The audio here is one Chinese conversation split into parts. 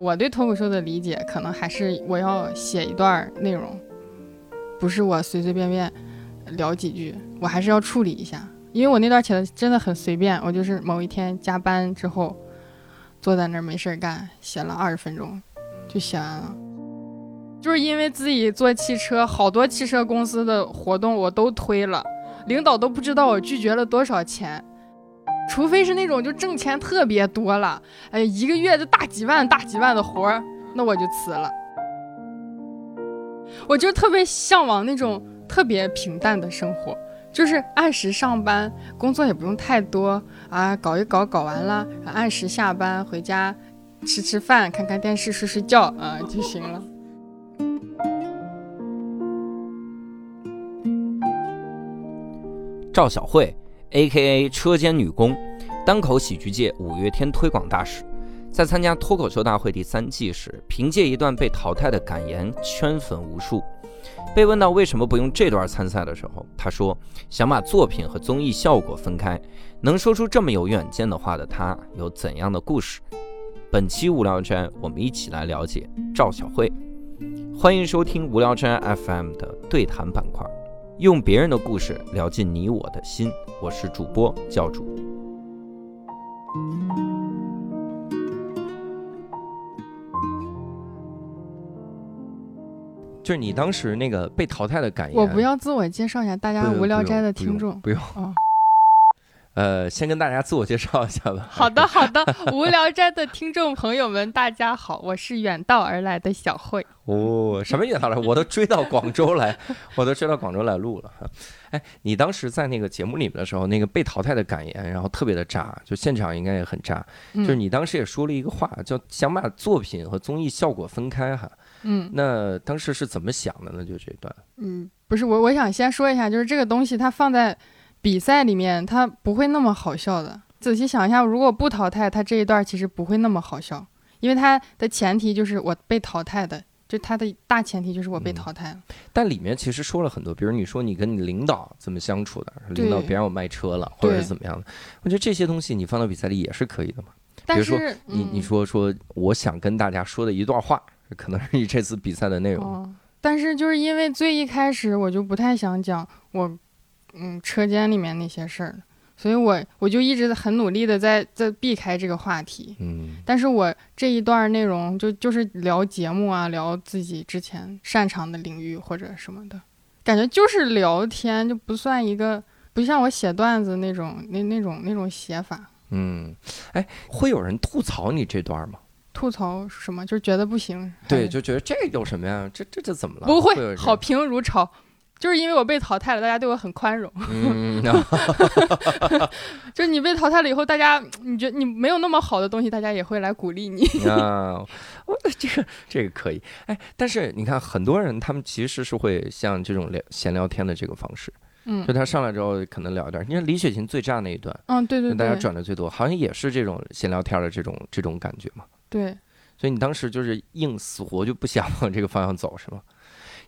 我对脱口秀的理解，可能还是我要写一段内容，不是我随随便便聊几句，我还是要处理一下。因为我那段写的真的很随便，我就是某一天加班之后，坐在那儿没事儿干，写了二十分钟，就写完了。就是因为自己做汽车，好多汽车公司的活动我都推了，领导都不知道我拒绝了多少钱。除非是那种就挣钱特别多了，哎，一个月就大几万、大几万的活儿，那我就辞了。我就特别向往那种特别平淡的生活，就是按时上班，工作也不用太多啊，搞一搞搞完了，按时下班回家吃吃饭、看看电视、睡睡觉啊就行了。赵小慧。A.K.A 车间女工，单口喜剧界五月天推广大使，在参加脱口秀大会第三季时，凭借一段被淘汰的感言圈粉无数。被问到为什么不用这段参赛的时候，他说想把作品和综艺效果分开。能说出这么有远见的话的他，有怎样的故事？本期无聊斋，我们一起来了解赵小慧。欢迎收听无聊斋 FM 的对谈板块。用别人的故事聊进你我的心，我是主播教主。就是你当时那个被淘汰的感言，我不要自我介绍一下，大家无聊斋的听众不用。呃，先跟大家自我介绍一下吧。好的，好的，无聊斋的听众朋友们，大家好，我是远道而来的小慧。哦，什么远道来？我都追到广州来，我都追到广州来录了。哎，你当时在那个节目里面的时候，那个被淘汰的感言，然后特别的炸，就现场应该也很炸。就是你当时也说了一个话，叫想把作品和综艺效果分开哈。嗯。那当时是怎么想的呢？就这段。嗯，不是我，我想先说一下，就是这个东西它放在。比赛里面他不会那么好笑的。仔细想一下，如果不淘汰，他这一段其实不会那么好笑，因为他的前提就是我被淘汰的，就他的大前提就是我被淘汰了。但里面其实说了很多，比如你说你跟你领导怎么相处的，领导别让我卖车了，或者是怎么样的。我觉得这些东西你放到比赛里也是可以的嘛。比如说你你说说我想跟大家说的一段话，可能是你这次比赛的内容。但是就是因为最一开始我就不太想讲我。嗯，车间里面那些事儿，所以我我就一直很努力的在在避开这个话题。嗯，但是我这一段内容就就是聊节目啊，聊自己之前擅长的领域或者什么的，感觉就是聊天，就不算一个不像我写段子那种那那种那种写法。嗯，哎，会有人吐槽你这段吗？吐槽什么？就是觉得不行。对，就觉得这有什么呀？这这这怎么了？不会，好评如潮。就是因为我被淘汰了，大家对我很宽容。嗯，就是你被淘汰了以后，大家你觉得你没有那么好的东西，大家也会来鼓励你。啊，我 这个这个可以。哎，但是你看，很多人他们其实是会像这种聊闲聊天的这个方式。嗯，就他上来之后可能聊点。你看李雪琴最炸那一段，嗯，对对对，大家转的最多，好像也是这种闲聊天的这种这种感觉嘛。对。所以你当时就是硬死活就不想往这个方向走，是吗？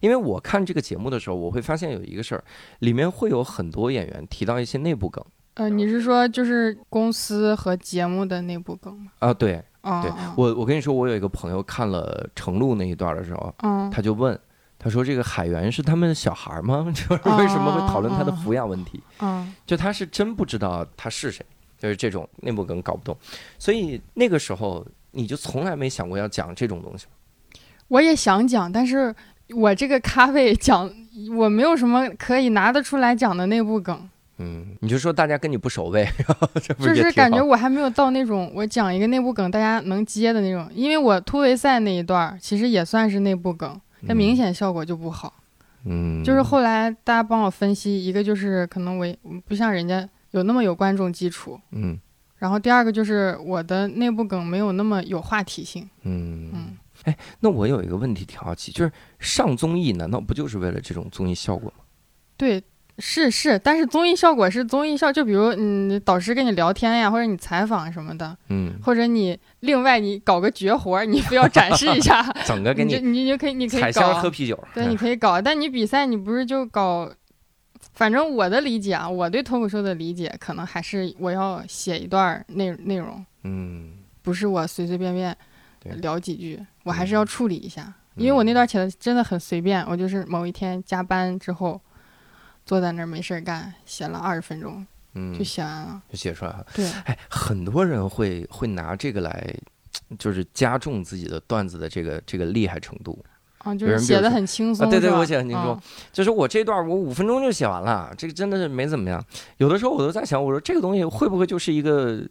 因为我看这个节目的时候，我会发现有一个事儿，里面会有很多演员提到一些内部梗。呃，你是说就是公司和节目的内部梗吗？啊，对，对我我跟你说，我有一个朋友看了程璐那一段的时候，嗯，他就问，他说这个海源是他们小孩吗？就是为什么会讨论他的抚养问题？嗯，就他是真不知道他是谁，就是这种内部梗搞不懂。所以那个时候你就从来没想过要讲这种东西我也想讲，但是。我这个咖位讲，我没有什么可以拿得出来讲的内部梗。嗯，你就说大家跟你不熟呗，就是感觉我还没有到那种我讲一个内部梗大家能接的那种。因为我突围赛那一段其实也算是内部梗，但明显效果就不好。嗯，就是后来大家帮我分析，一个就是可能我不像人家有那么有观众基础。嗯，然后第二个就是我的内部梗没有那么有话题性。嗯嗯。哎，那我有一个问题挺好奇，就是上综艺难道不就是为了这种综艺效果吗？对，是是，但是综艺效果是综艺效，就比如嗯，导师跟你聊天呀，或者你采访什么的，嗯，或者你另外你搞个绝活，你非要展示一下，整个给你，你就可以，你可以采香喝啤酒，对，你可以搞，但你比赛你不是就搞，反正我的理解啊，我对脱口秀的理解可能还是我要写一段内内容，嗯，不是我随随便便。对聊几句，我还是要处理一下，因为我那段写的真的很随便，我就是某一天加班之后，坐在那儿没事儿干，写了二十分钟嗯，就写完了。就写出来了。对，哎，很多人会会拿这个来，就是加重自己的段子的这个这个厉害程度。啊，就是写的很轻松、啊对对我写的很轻松嗯就是我这段我五分钟就写完了，这个真的是没怎么样。有的时候我都在想，我说这个东西会不会就是一个，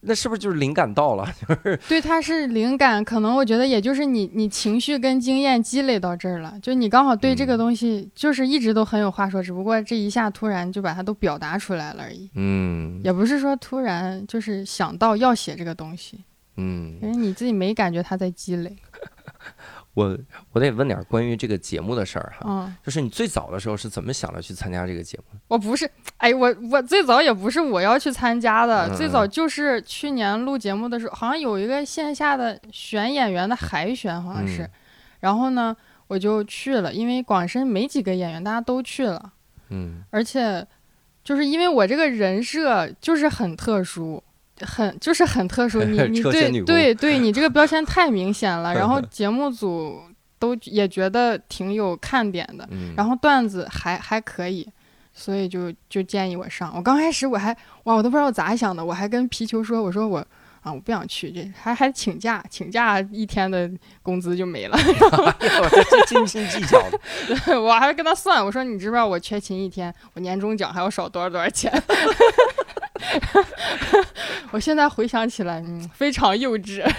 那是不是就是灵感到了？就是对，它是灵感，可能我觉得也就是你你情绪跟经验积累到这儿了，就你刚好对这个嗯。东西就是一直都很有话说，只不过这一下突然就把它都表达出来了而已，嗯。也不是说突然就是想到要写这个东西，嗯。因，为你自己没感觉它在积累。我我得问点关于这个节目的事儿哈，嗯，就是你最早的时候是怎么想着去参加这个节目？我不是，哎，我我最早也不是我要去参加的，嗯最早就是去年录节目的时候，好像有一个线下的选演员的海选，好像是，嗯然后呢我就去了，因为广深没几个演员，大家都去了。嗯而且就是因为我这个人设就是很特殊，很就是很特殊，你你对对对，你这个标签太明显了，然后节目组都也觉得挺有看点的，嗯，然后段子还还可以。所以就就建议我上，我刚开始我还哇，我都不知道咋想的，我还跟皮球说，我说我啊，我不想去，这还还请假，请假一天的工资就没了。我这这斤斤计较的，我还跟他算，我说你知不知道我缺勤一天，我年终奖还要少多少多少钱？我现在回想起来，嗯，非常幼稚。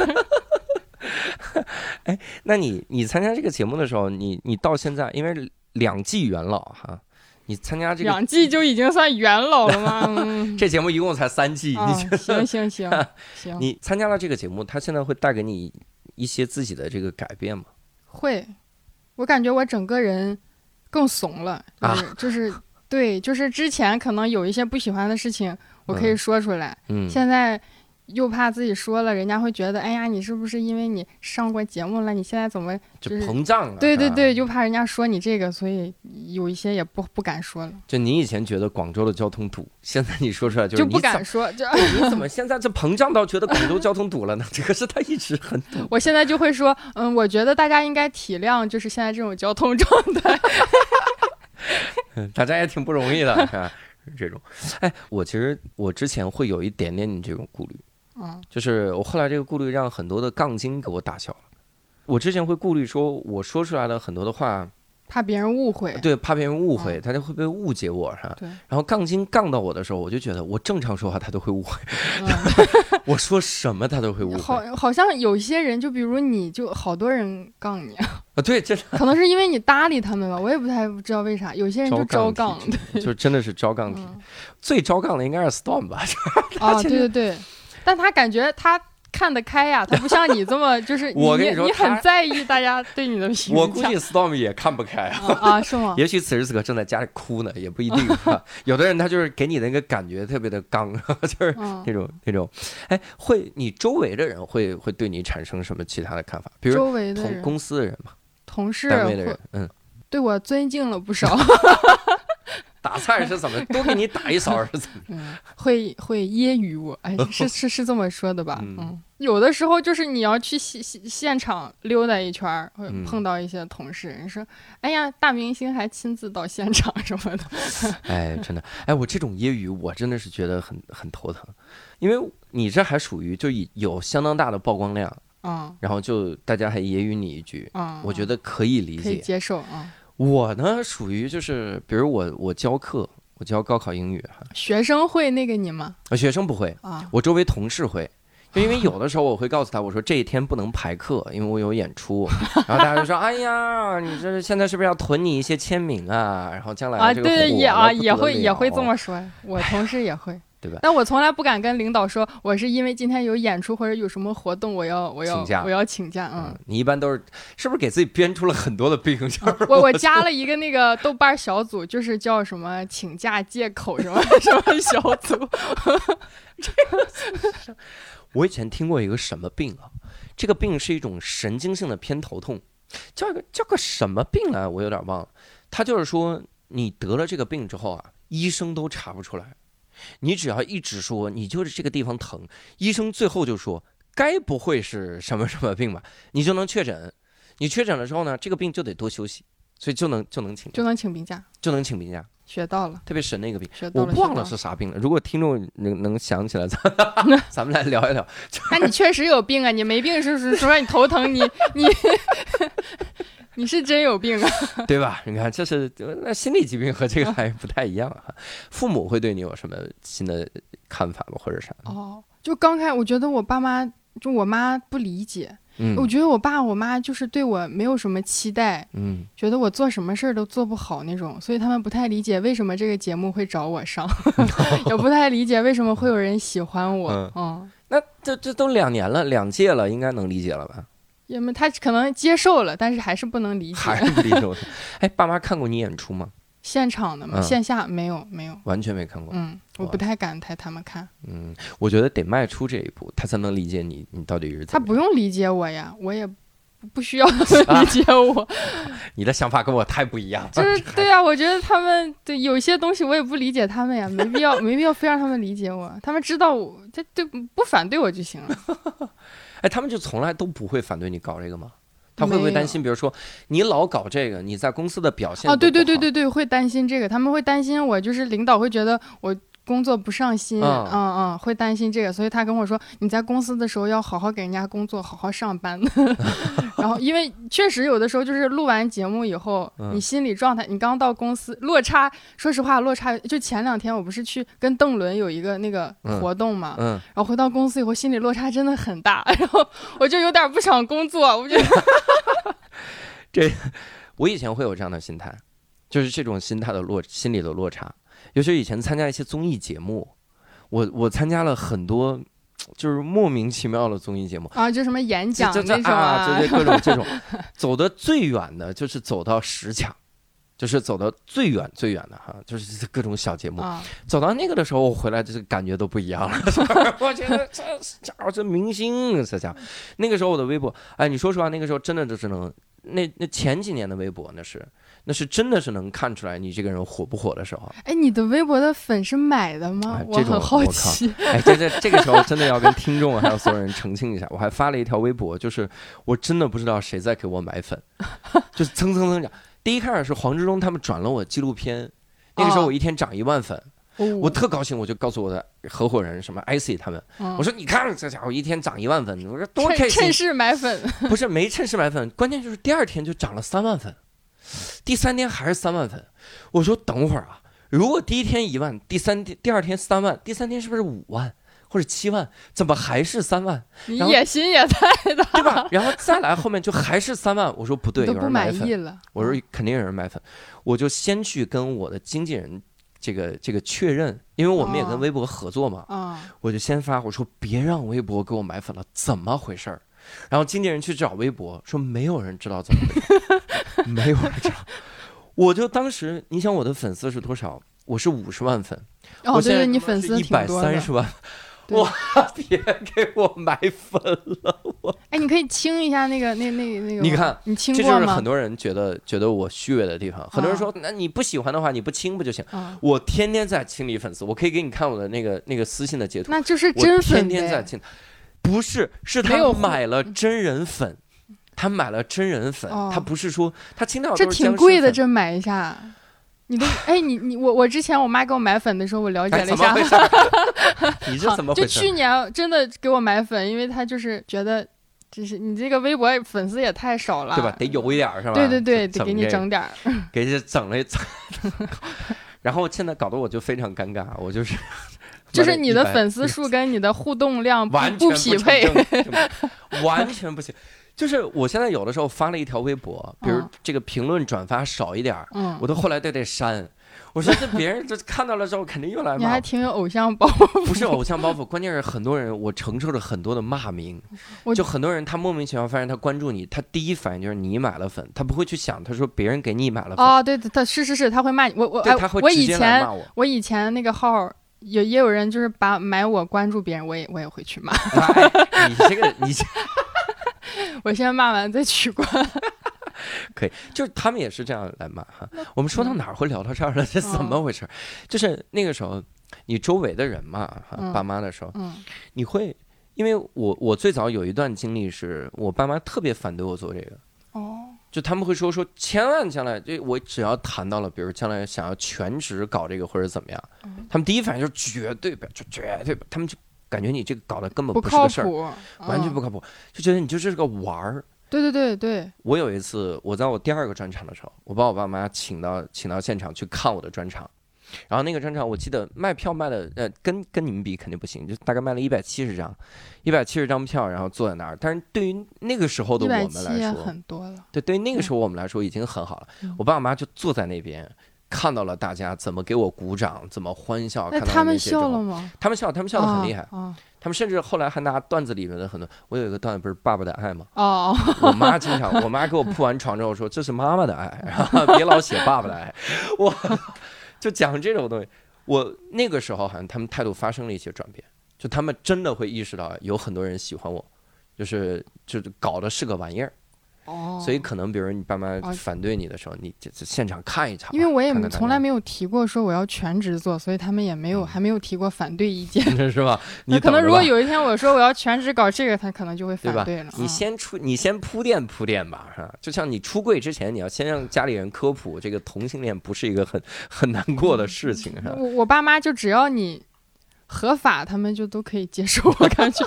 哎那你你参加这个节目的时候，你你到现在因为两季元老哈，你参加这个两季就已经算元老了吗？嗯，这节目一共才三季，啊你觉得行行行行，你参加了这个节目，它现在会带给你一些自己的这个改变吗？会，我感觉我整个人更怂了，就是、啊就是对，就是之前可能有一些不喜欢的事情，我可以嗯说出来，嗯，现在又怕自己说了，人家会觉得，哎呀，你是不是因为你上过节目了，你现在怎么？就就膨胀了。对对对，，就怕人家说你这个，所以有一些也不不敢说了，就你以前觉得广州的交通堵，现在你说出来就是就不敢说。就 对你怎么现在这膨胀到觉得广州交通堵了呢？这个是他一直很堵。我现在就会说，嗯，我觉得大家应该体谅，就是现在这种交通状态。嗯大家也挺不容易的，是吧？是这种，哎，我其实我之前会有一点点你这种顾虑，嗯就是我后来这个顾虑让很多的杠精给我打消了。我之前会顾虑说，我说出来的很多的话，怕别人误会。对，怕别人误会，嗯他就会被误解我，哈？对，然后杠精杠到我的时候，我就觉得我正常说话他都会误会，嗯，我说什么他都会误会。好，好像有些人，就比如你，就好多人杠你，啊，对，真的可能是因为你搭理他们吧，我也不太知道为啥，有些人就招杠。就真的是招杠体。嗯最招杠的应该是 Storm 吧？啊，对对对，但他感觉他看得开呀，他不像你这么就是 你我跟你说你很在意大家对你的评价。我估计 Storm 也看不开啊。啊啊是吗？也许此时此刻正在家里哭呢，也不一定。啊、有的人他就是给你的那个感觉特别的刚，就是嗯那，种那种。哎，会你周围的人会会对你产生什么其他的看法？比如周围的人、同公司的人嘛，同事会单位的人，嗯，对我尊敬了不少，打菜是怎么多给你打一勺是怎么？嗯，会会揶揄我，哎，是 是是这么说的吧？嗯嗯，有的时候就是你要去现现现场溜达一圈，会嗯碰到一些同事，人说，哎呀，大明星还亲自到现场什么的，哎，真的，哎，我这种揶揄我真的是觉得很很头疼，因为你这还属于就有相当大的曝光量，嗯然后就大家还揶揄你一句，嗯，我觉得可以理可以解。接受啊。我呢属于就是，比如我我教课，我教高考英语哈，学生会那个你吗？学生不会，啊，我周围同事会。就因为有的时候我会告诉他，我说这一天不能排课，因为我有演出。然后大家就说：“ 哎呀，你这现在是不是要囤你一些签名啊？然后将来啊，对对，也啊也会也会这么说，我同事也会，对吧但我从来不敢跟领导说，我是因为今天有演出或者有什么活动，我要我要请假我要请假，嗯嗯，，你一般都是是不是给自己编出了很多的病？就是我我加了一个那个豆瓣小组，就是叫什么请假借口什么 什么小组，这个 我以前听过一个什么病啊？这个病是一种神经性的偏头痛，叫个叫个什么病啊？我有点忘了。他就是说，你得了这个病之后啊，医生都查不出来。你只要一直说你就是这个地方疼，医生最后就说该不会是什么什么病吧？你就能确诊，你确诊了之后呢，这个病就得多休息，所以就能就能请就能请病假，就能请病假，学到了，特别神的一个病。学到了。我忘了是啥病了，如果听众能能想起来，咱咱们来聊一聊。那你确实有病啊！你没病是是说你头疼，你你你是真有病啊！对吧？你看，这是那心理疾病和这个还不太一样啊。父母会对你有什么新的看法吗？或者啥？哦，就刚开，我觉得我爸妈，就我妈不理解，嗯我觉得我爸我妈就是对我没有什么期待，嗯，觉得我做什么事儿都做不好那种，所以他们不太理解为什么这个节目会找我上，也不太理解为什么会有人喜欢我。嗯嗯，那这这都两年了，两届了，应该能理解了吧？因为他可能接受了，但是还是不能理解。还是不理解我。哎，爸妈看过你演出吗？现场的吗，嗯线下没有没有。完全没看过。嗯，我不太敢带他们看，嗯，我觉得得迈出这一步，他才能理解你，你到底是他怎么样。不用理解我呀，我也不不需要 理解我。你的想法跟我太不一样。就是对呀、我觉得他们对有些东西我也不理解他们呀，没必要没必要非让他们理解我，他们知道我，他对不反对我就行了。哎，他们就从来都不会反对你搞这个吗？他会不会担心，比如说你老搞这个，你在公司的表现哦，对对对对对，会担心这个，他们会担心我，就是领导会觉得我工作不上心，嗯。嗯嗯，会担心这个，所以他跟我说，你在公司的时候要好好给人家工作，好好上班。然后，因为确实有的时候就是录完节目以后，嗯。你心理状态，你刚到公司，落差，说实话，落差就前两天我不是去跟邓伦有一个那个嗯。活动嘛，嗯，然后回到公司以后，心理落差真的很大，然后我就有点不想工作，我觉得。这我以前会有这样的心态，就是这种心态的落心理的落差。尤其是以前参加一些综艺节目，我我参加了很多，就是莫名其妙的综艺节目。啊，就什么演讲这讲那种这啊，这这 各种这种，走的最远的就是走到十强，就是走到最远最远的哈，就是各种小节目。啊，走到那个的时候，我回来就是感觉都不一样了。我觉得这家伙这明星，这家伙。那个时候我的微博，哎，你说实话，那个时候真的就是能，那那前几年的微博那是，那是真的是能看出来你这个人火不火的时候。哎，你的微博的粉是买的吗？哎这种我很好奇。哎，这这这个时候真的要跟听众还有所有人澄清一下，我还发了一条微博，就是我真的不知道谁在给我买粉，就是蹭蹭蹭涨。第一开始是黄志忠他们转了我纪录片，那个时候我一天涨一万粉，我我特高兴，我就告诉我的合伙人什么 IC 他们，我说你看这家伙一天涨一万粉，我说多开心趁趁。势买粉，不是没趁势买粉，关键就是第二天就涨了三万粉，第三天还是三万粉。我说等会儿啊，如果第一天一万，第三天第二天三万，第三天是不是五万或者七万？怎么还是三万？你野心也太大，对吧？然后再来后面就还是三万。我说不对，有人买粉。了。我说肯定有人买粉，我就先去跟我的经纪人这个这个确认，因为我们也跟哦微博合作嘛，啊，我就先发我说别让微博给我买粉了，怎么回事儿？然后经纪人去找微博，说没有人知道怎么回事，没有。我就当时，你想我的粉丝是多少？我是五十万粉，哦，对对，你粉丝一百三。十万，对哇！别给我买粉了，我哎，你可以清一下那个那那那个，你看，你清过吗这就是很？多人觉得觉得我虚伪的地方。很多人啊说，那你不喜欢的话，你不清不就行？啊，我天天在清理粉丝，我可以给你看我的那个那个私信的截图。那就是我真粉。天天在清，不是，是他买了真人粉，他买了真人粉，哦他不是说他清到这挺贵的，这买一下。你的哎，你你我我之前我妈给我买粉的时候，我了解哎，了一下？你这怎么回事？就去年真的给我买粉，因为她就是觉得，就是你这个微博粉丝也太少了，对吧？得有一点儿是吧？对对对，得给你整点儿。给这整了一整。然后现在搞得我就非常尴尬，我就是就是你的粉丝数跟你的互动量不完全不匹配。完全不行。就是我现在有的时候发了一条微博，比如嗯这个评论转发少一点儿，嗯我，都后来都得删。我说这别人这看到了之后肯定又来你还挺有偶像包袱。不是偶像包袱，关键是很多人我承受着很多的骂名，就很多人他莫名其妙发现他关注你，他第一反应就是你买了粉，他不会去想他说别人给你买了粉，哦，对，他是是是，他会骂你。我我我以前我。以前那个号有也有人就是把买我关注别人，我也我也会去骂。哎，你这个你这 我先骂完再取关。可以，就是他们也是这样来骂哈。我们说到哪儿会聊到这儿了？这怎嗯么回事？就是那个时候，你周围的人嘛，哈，嗯爸妈的时候，嗯，你会因为我我最早有一段经历是我爸妈特别反对我做这个，哦，就他们会说说千万将来就我只要谈到了，比如将来想要全职搞这个或者怎么样，嗯他们第一反应就是绝对不要，就绝对不，他们就感觉你这个搞的根本不靠不是个事儿，谱，嗯完全不靠谱，就觉得你就是个玩儿。对对对对，我有一次，我在我第二个专场的时候，我把我爸妈请到请到现场去看我的专场，然后那个专场我记得卖票卖的呃跟跟你们比肯定不行，就大概卖了一百七十张，一百七十张票，然后坐在那儿。但是对于那个时候的我们来说，很多了。对对于那个时候我们来说已经很好了。嗯我爸我妈就坐在那边。看到了大家怎么给我鼓掌，怎么欢笑，看到那他们那些之后笑了吗？他们笑，他们笑得很厉害。啊他们甚至后来还拿段子里面的很多，我有一个段子不是《爸爸的爱》吗？我妈经常，我妈给我铺完床之后说：“这是妈妈的爱，然后别老写爸爸的爱。”我就讲这种东西。我那个时候好像他们态度发生了一些转变，就他们真的会意识到有很多人喜欢我，就是就是搞的是个玩意儿。哦，所以可能比如你爸妈哦反对你的时候，你这这现场看一场，因为我也从来没有提过说我要全职做，所以他们也没有还没有提过反对意见。是吧？那你可能如果有一天我说我要全职搞这个，他可能就会反对了。你嗯先出，你先铺垫铺垫吧，是吧？就像你出柜之前，你要先让家里人科普，这个同性恋不是一个很很难过的事情，是吧？我我爸妈就只要你合法，他们就都可以接受。我感觉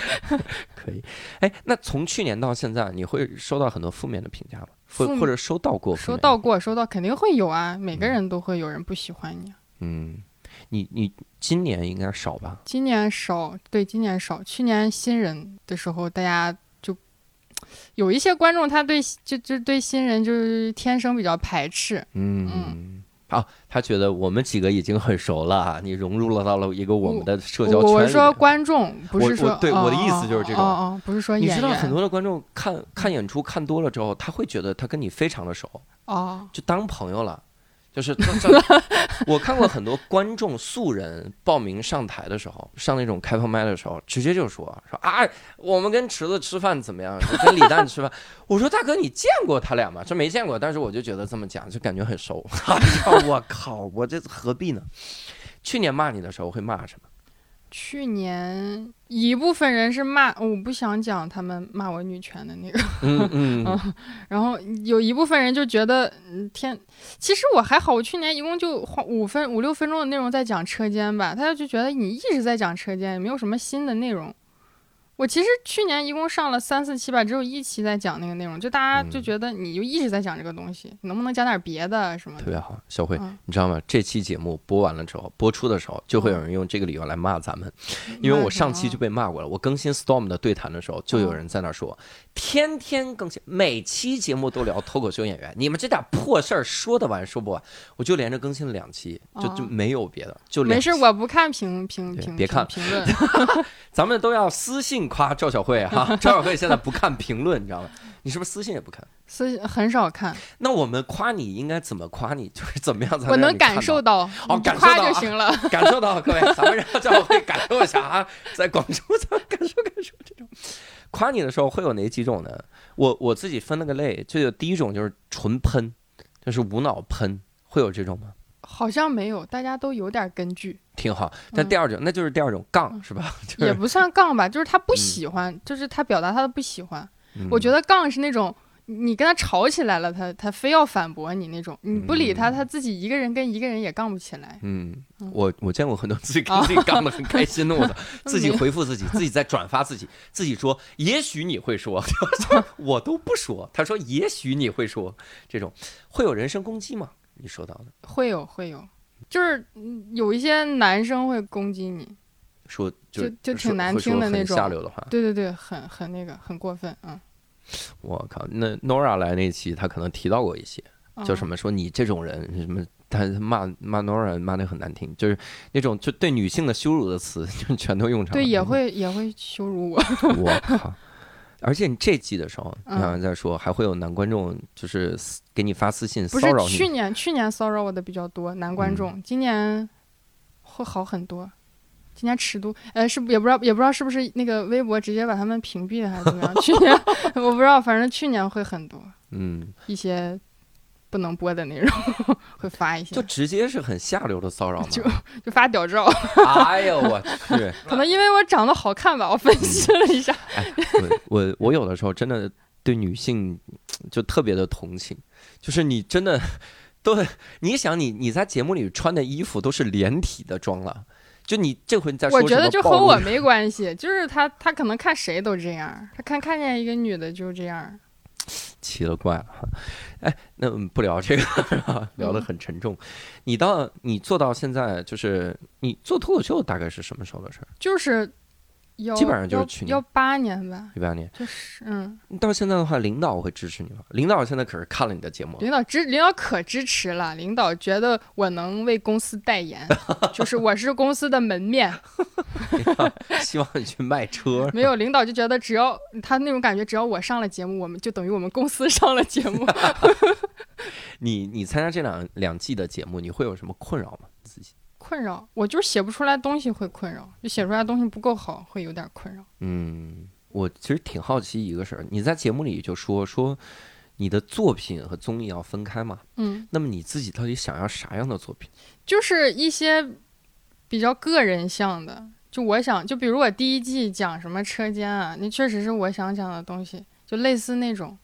可以。哎，那从去年到现在，你会收到很多负面的评价吗？或负或者收到过？收到过，收到肯定会有啊，每个人都会有人不喜欢你。嗯，你你今年应该少吧？今年少，对，今年少。去年新人的时候，大家就有一些观众，他对就就对新人就是天生比较排斥。嗯。好，他觉得我们几个已经很熟了，你融入了到了一个我们的社交圈里。我说观众，不是我说哦我对我的意思哦就是这种哦哦，不是说你。知道很多的观众看看演出看多了之后，他会觉得他跟你非常的熟，哦，就当朋友了。就是 我看过很多观众素人报名上台的时候，上那种开放麦的时候，直接就说说啊，我们跟池子吃饭怎么样？跟李诞吃饭。我说大哥，你见过他俩吗？这没见过，但是我就觉得这么讲就感觉很熟。我靠，我这何必呢？去年骂你的时候会骂什么？去年一部分人是骂，我不想讲他们骂我女权的那个，嗯 嗯然后有一部分人就觉得，嗯，天，其实我还好，我去年一共就花五分五六分钟的内容在讲车间吧，他就觉得你一直在讲车间，也没有什么新的内容。我其实去年一共上了三四期吧，只有一期在讲那个内容，就大家就嗯觉得你就一直在讲这个东西，能不能讲点别的什么的？特别好，小慧，嗯你知道吗？这期节目播完了之后，播出的时候就会有人用这个理由来骂咱们，因为我上期就被骂过了。我更新 Storm 的对谈的时候，就有人在那说，天天更新，每期节目都聊脱口秀演员，你们这点破事儿说得完说不完。我就连着更新了两期，就就哦没有别的，就没事，我不看评评评别看评评论，咱们都要私信夸赵小慧哈。赵小慧现在不看评论，你知道吗？你是不是私信也不看？是很少看，那我们夸你应该怎么夸你？就是怎么样才能我能感受到？哦感受到啊就行了。感受到各位，咱们让赵小慧感受一下啊，在广州咱们感受感受这种夸你的时候会有哪几种呢？我我自己分了个类，就有第一种就是纯喷，就是无脑喷，会有这种吗？好像没有，大家都有点根据，挺好。但第二种，那就是第二种杠是吧？就是嗯也不算杠吧，就是他不嗯喜欢，就是他表达他的不喜欢。嗯我觉得杠是那种你跟他吵起来了，他他非要反驳你那种，你不理他，嗯他自己一个人跟一个人也杠不起来。嗯嗯，我我见过很多自己跟啊自己杠的很开心的，我操，自己回复自己，自己在转发自己，自己说也许你会说，我都不说，他说也许你会说，这种会有人身攻击吗？你说到的，会有会有，就是嗯有一些男生会攻击你，说就就就挺难听的那种下流的话。对对对，很很那个，很过分，嗯。我靠，那 Nora 来那期，他可能提到过一些，叫什么？么说你这种人什么，他骂骂 Nora 骂的很难听，就是那种就对女性的羞辱的词，就全都用上了。对，也会也会羞辱我。我靠！而且你这季的时候，你嗯好像在说还会有男观众就是给你发私信不骚扰你，是去年去年骚扰我的比较多，男观众，嗯今年会好很多。今年尺度，呃，是也不知道也不知道是不是那个微博直接把他们屏蔽了还是怎么样？去年 我不知道，反正去年会很多嗯，一些不能播的内容 会发一些，就直接是很下流的骚扰吗？就就发屌照。哎呦我去！可能因为我长得好看吧，我分析了一下。哎，我我我有的时候真的对女性就特别的同情，就是你真的都，你想你你在节目里穿的衣服都是连体的装了，就你这回你再说我觉得就和我没关系，就是他他可能看谁都这样，他看看见一个女的就这样。奇了怪了哈，哎，那我们不聊这个，聊得很沉重。你到你做到现在，就是你做脱口秀大概是什么时候的事儿？就是要基本上就是去年幺八年吧，一八年。就是嗯，到现在的话，领导会支持你吗？领导现在可是看了你的节目，领导支领导可支持了，领导觉得我能为公司代言，就是我是公司的门面。希望你去卖车。没有领导就觉得只要他那种感觉，只要我上了节目，我们就等于我们公司上了节目。你你参加这两两季的节目，你会有什么困扰吗？困扰我就是写不出来东西会困扰，就写出来东西不够好会有点困扰。嗯，我其实挺好奇一个事儿，你在节目里就说说你的作品和综艺要分开嘛？嗯，那么你自己到底想要啥样的作品？就是一些比较个人向的，就我想，就比如我第一季讲什么车间啊，那确实是我想讲的东西，就类似那种，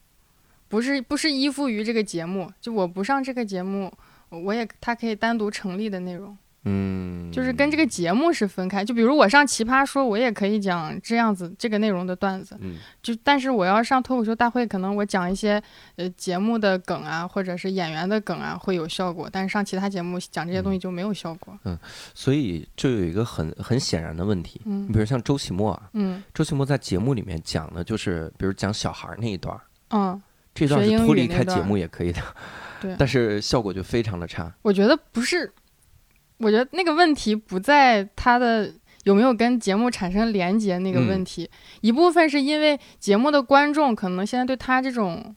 不是不是依附于这个节目，就我不上这个节目，我也它可以单独成立的内容。嗯，就是跟这个节目是分开。就比如我上奇葩说，我也可以讲这样子这个内容的段子。嗯，就但是我要上脱口秀大会，可能我讲一些呃节目的梗啊，或者是演员的梗啊会有效果，但是上其他节目讲这些东西就没有效果。嗯所以就有一个很很显然的问题，你嗯比如像周奇墨啊，嗯周奇墨在节目里面讲的就是，比如讲小孩儿那一段，嗯，这段是脱离开节目也可以的，对但是效果就非常的差。我觉得不是，我觉得那个问题不在他的。有没有跟节目产生连接那个问嗯题，一部分是因为节目的观众可能现在对他这种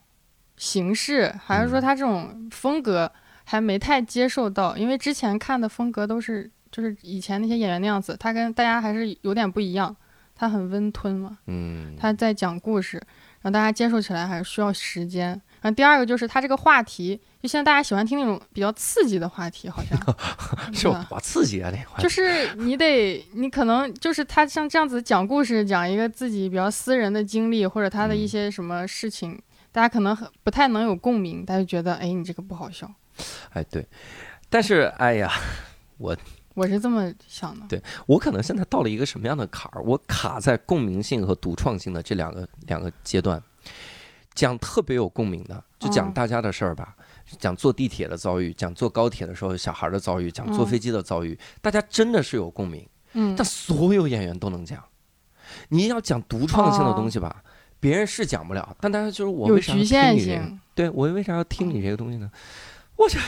形式，还是说嗯他这种风格还没太接受到，因为之前看的风格都是就是以前那些演员那样子，他跟大家还是有点不一样，他很温吞嘛，嗯，他在讲故事，让大家接受起来还是需要时间。然后第二个就是他这个话题，就现在大家喜欢听那种比较刺激的话题，好像是对吧吧？刺激啊，那块就是你得，你可能就是他像这样子讲故事，讲一个自己比较私人的经历，或者他的一嗯些什么事情，大家可能很不太能有共鸣，大家就觉得，哎，你这个不好笑。哎对，但是哎呀，我我是这么想的。对我可能现在到了一个什么样的坎儿？我卡在共鸣性和独创性的这两个两个阶段，讲特别有共鸣的，就讲嗯大家的事儿吧，讲坐地铁的遭遇，讲坐高铁的时候小孩的遭遇，讲坐嗯飞机的遭遇，大家真的是有共鸣，嗯但所有演员都能讲。你要讲独创性的东西吧，别人是讲不了，但大家就是我有为啥要听你这个？性。对我为啥要听你这个东西呢？我这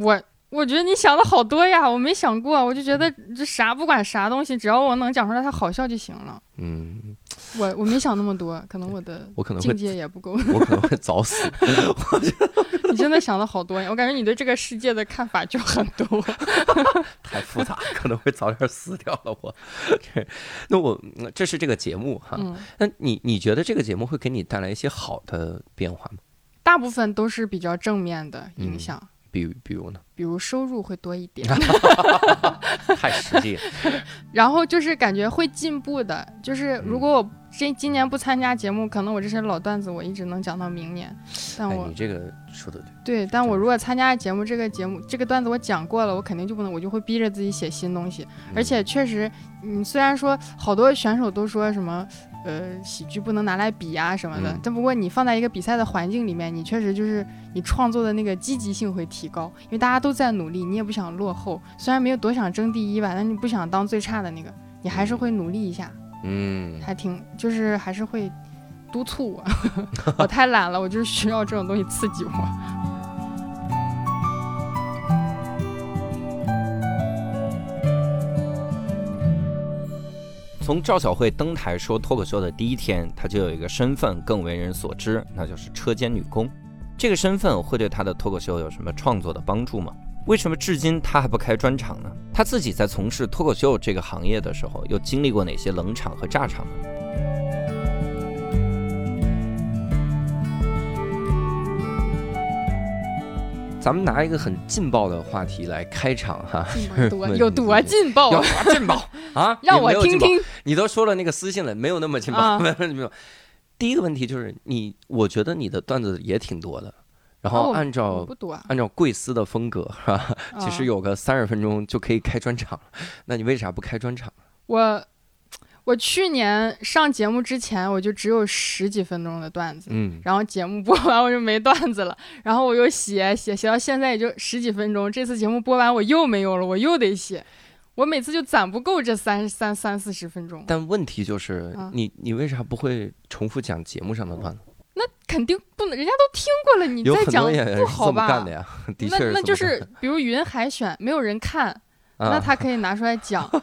我我觉得你想的好多呀，我没想过，我就觉得这啥不管啥东西，只要我能讲出来它好笑就行了。嗯，我我没想那么多，可能我的我可能境界也不够。我可能会早死。你真的想的好多呀，我感觉你对这个世界的看法就很多。太复杂，可能会早点死掉了我。这，那我嗯这是这个节目哈。嗯，那你你觉得这个节目会给你带来一些好的变化吗？大部分都是比较正面的影嗯响，比如比如呢？比如收入会多一点，太实际了。然后就是感觉会进步的。就是如果我这今年不参加节目，可能我这些老段子我一直能讲到明年。但哎，我你这个说的对。对，但我如果参加节目，这个节目这个段子我讲过了，我肯定就不能，我就会逼着自己写新东西。而且确实，嗯，虽然说好多选手都说什么，呃，喜剧不能拿来比啊什么的嗯，但不过你放在一个比赛的环境里面，你确实就是你创作的那个积极性会提高，因为大家都在努力，你也不想落后。虽然没有多想争第一吧，但你不想当最差的那个，你还是会努力一下，嗯，还挺就是还是会督促我。我太懒了，我就是需要这种东西刺激我。从赵小慧登台说脱口秀的第一天，她就有一个身份更为人所知，那就是车间女工。这个身份会对她的脱口秀有什么创作的帮助吗？为什么至今她还不开专场呢？她自己在从事脱口秀这个行业的时候，又经历过哪些冷场和炸场呢？咱们拿一个很劲爆的话题来开场哈，多有多劲爆？有多劲爆啊？让我听听。你都说了那个私信了，没有那么劲爆，没有没有。第一个问题就是你，我觉得你的段子也挺多的。然后按照按照贵司的风格是吧？其实有个三十分钟就可以开专场，那你为啥不开专场？我我去年上节目之前我就只有十几分钟的段子，嗯，然后节目播完我就没段子了，然后我又写写写到现在也就十几分钟，这次节目播完我又没有了，我又得写，我每次就攒不够这三三三四十分钟。但问题就是你你为啥不会重复讲节目上的段子？那肯定不能，人家都听过了，你再讲不好吧？那那就是比如云海选没有人看，那他可以拿出来讲。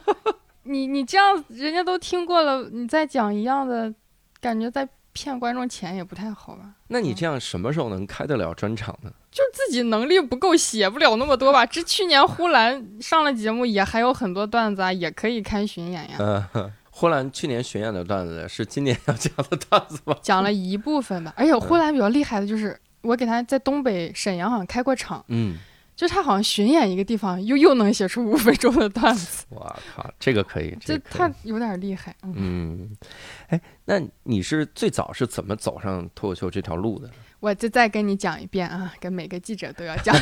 你你这样人家都听过了，你再讲一样的，感觉在骗观众钱也不太好吧？那你这样什么时候能开得了专场呢？就是自己能力不够，写不了那么多吧。这去年呼兰上了节目，也还有很多段子啊，也可以开巡演呀。呼兰去年巡演的段子是今年要讲的段子吗？讲了一部分吧。而且呼兰比较厉害的就是，我给他在东北沈阳好像开过场，嗯，就他好像巡演一个地方，又又能写出五分钟的段子。我靠，这个可以，这他有点厉害。嗯，哎，那你是最早是怎么走上脱口秀这条路的？我就再跟你讲一遍啊，跟每个记者都要讲，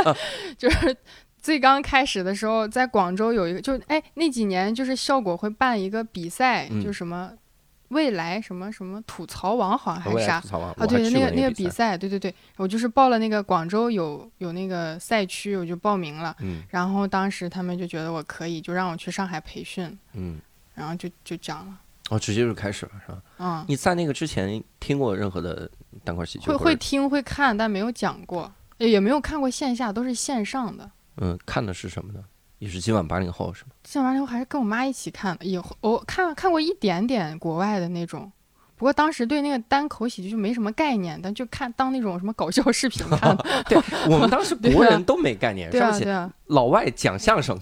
就是。最刚开始的时候，在广州有一个，就哎那几年就是效果会办一个比赛，就什么未来什么什么吐槽王好像还是啥啊？对，那个那个比赛，对对对，我就是报了那个广州有有那个赛区，我就报名了。嗯。然后当时他们就觉得我可以，就让我去上海培训。嗯。然后就就讲了。哦，直接就开始了是吧？嗯。你在那个之前听过任何的单块喜剧？会会听会看，但没有讲过，也没有看过线下，都是线上的。嗯，看的是什么呢？也是今晚八零后是吗？今晚八零后还是跟我妈一起看的。以后我看看过一点点国外的那种，不过当时对那个单口喜剧就没什么概念，但就看当那种什么搞笑视频看。对，我们当时国人都没概念，对啊对啊，老外讲相声，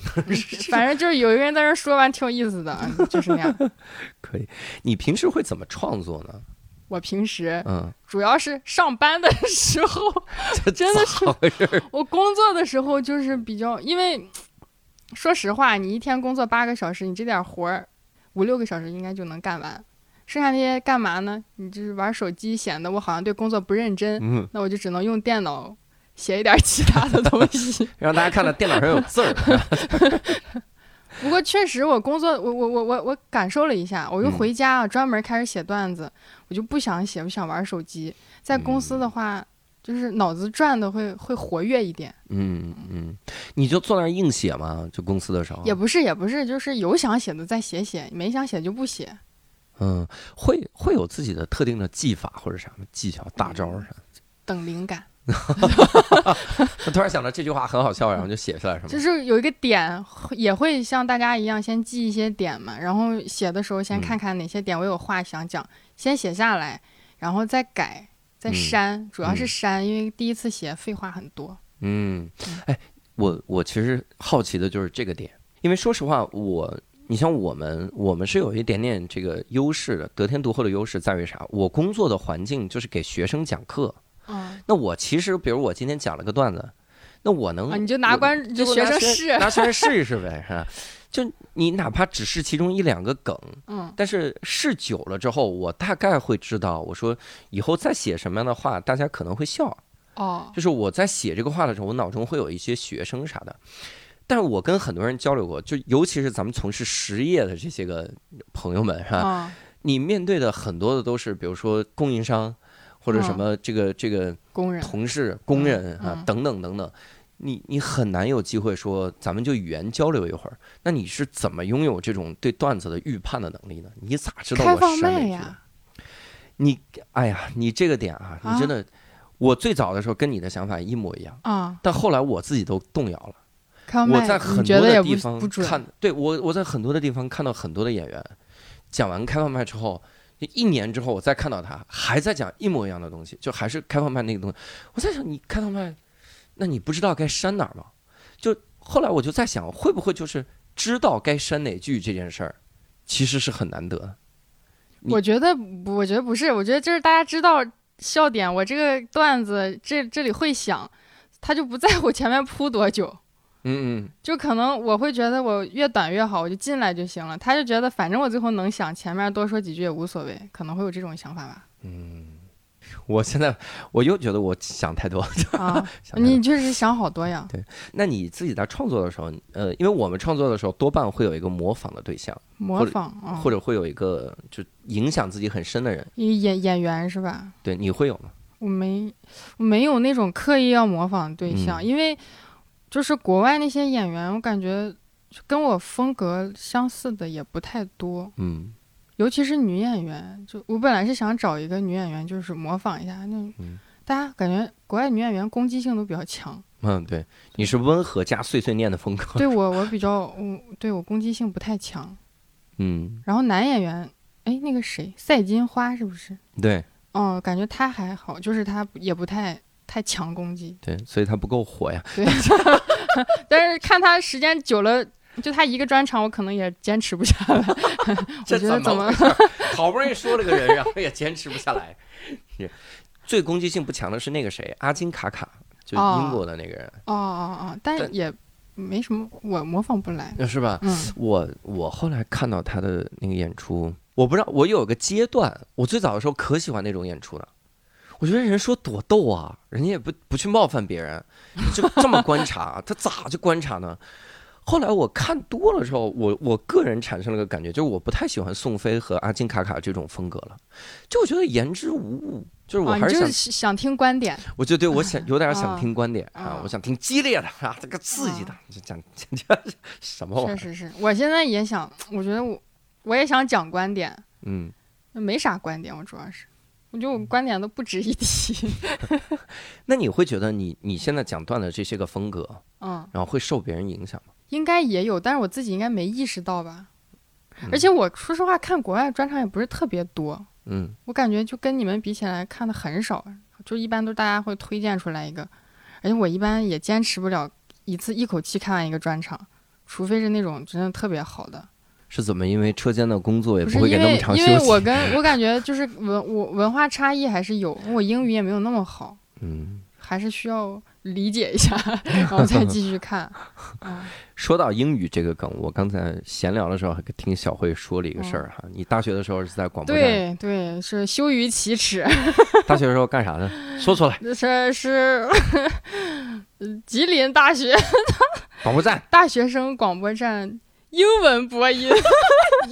反正就是有一个人在那说完挺有意思的，就是那样。可以，你平时会怎么创作呢？我平时嗯，主要是上班的时候，真的是我工作的时候就是比较，因为说实话，你一天工作八个小时，你这点活儿五六个小时应该就能干完，剩下那些干嘛呢？你就是玩手机，显得我好像对工作不认真。嗯，那我就只能用电脑写一点其他的东西，让大家看到电脑上有字儿。不过确实，我工作，我我我我我感受了一下，我又回家专门开始写段子，我就不想写，我想玩手机。在公司的话，就是脑子转的会会活跃一点。嗯嗯，你就坐那儿硬写吗？就公司的时候？也不是也不是，就是有想写的再写写，没想写就不写。嗯，会会有自己的特定的技法或者啥技巧大招啥？等灵感。他突然想到这句话很好笑，然后就写出来，是吗？就是有一个点，也会像大家一样先记一些点嘛，然后写的时候先看看哪些点我有话想讲，先写下来，然后再改，再删，主要是删，因为第一次写废话很多。嗯，哎，我我其实好奇的就是这个点，因为说实话，我你像我们，我们是有一点点这个优势的，得天独厚的优势在于啥？我工作的环境就是给学生讲课。那我其实，比如我今天讲了个段子，那我能，你就拿观就学生试，拿学生 试一试呗，是吧？就你哪怕只是其中一两个梗，嗯，但是试久了之后，我大概会知道，我说以后再写什么样的话，大家可能会笑。哦，就是我在写这个话的时候，我脑中会有一些学生啥的。但是我跟很多人交流过，就尤其是咱们从事实业的这些个朋友们，是吧？你面对的很多的都是，比如说供应商。或者什么这个这个工人、同事、工人啊等等等等，你你很难有机会说咱们就语言交流一会儿。那你是怎么拥有这种对段子的预判的能力呢？你咋知道我删哪句？你哎呀，你这个点啊，你真的，我最早的时候跟你的想法一模一样啊，但后来我自己都动摇了。我在很多的地方看，对我我在很多的地方看到很多的演员讲完开放麦之后。一年之后，我再看到他还在讲一模一样的东西，就还是开放麦那个东西。我在想，你开放麦，那你不知道该删哪儿吗？就后来我就在想，会不会就是知道该删哪句这件事儿，其实是很难得。我觉得，我觉得不是，我觉得就是大家知道笑点，我这个段子这这里会想，他就不在乎前面铺多久，嗯嗯，就可能我会觉得我越短越好，我就进来就行了。他就觉得反正我最后能想前面多说几句也无所谓，可能会有这种想法吧。我现在我又觉得我想太多。啊，想太多你确实想好多呀。对那你自己在创作的时候，呃，因为我们创作的时候多半会有一个模仿的对象，模仿啊，或者会有一个就影响自己很深的人。演演员是吧？对，你会有吗？我没我没有那种刻意要模仿的对象，嗯因为就是国外那些演员，我感觉跟我风格相似的也不太多，嗯尤其是女演员。就我本来是想找一个女演员，就是模仿一下那，嗯大家感觉国外女演员攻击性都比较强，嗯，对，你是温和加碎碎念的风格。对 我我比较我对我攻击性不太强。嗯，然后男演员，哎，那个谁，赛金花是不是？对哦，感觉他还好，就是他也不太太强攻击。对，所以他不够火呀。对，但是看他时间久了，就他一个专场，我可能也坚持不下来。我觉得怎么？好不容易说了个人，然后也坚持不下来。是最攻击性不强的是那个谁，阿金卡卡，就哦英国的那个人，哦哦哦，但但也没什么，我模仿不来。是吧？嗯我我后来看到他的那个演出，我不知道，我有个阶段，我最早的时候可喜欢那种演出了。我觉得人说多逗啊，人家也不不去冒犯别人，就这么观察，他咋就观察呢？后来我看多了之后，我我个人产生了个感觉，就是我不太喜欢宋飞和阿金卡卡这种风格了，就我觉得言之无物，就是我啊，还是就是想听观点。我就对我想 有点想啊听观点啊啊，我想听激烈的啊，这个刺激的，就讲讲讲什么玩意儿？确实是我现在也想，我觉得我我也想讲观点，嗯。没啥观点，我主要是。我觉得我观点都不值一提，那你会觉得你你现在讲段的这些个风格，嗯，然后会受别人影响吗？应该也有，但是我自己应该没意识到吧。嗯而且我说实话，看国外专场也不是特别多，嗯我感觉就跟你们比起来看的很少，就一般都大家会推荐出来一个，而且我一般也坚持不了一次一口气看完一个专场，除非是那种真的特别好的。是怎么？因为车间的工作也不是会给那么长休息。因为我跟我感觉就是文我文化差异还是有，我英语也没有那么好，嗯，还是需要理解一下，然后再继续看。嗯，说到英语这个梗，我刚才闲聊的时候还听小慧说了一个事儿哈。你大学的时候是在广播站，对对，是羞于启齿。大学的时候干啥呢？说出来。是是吉林大学广播站大学生广播站英文播音。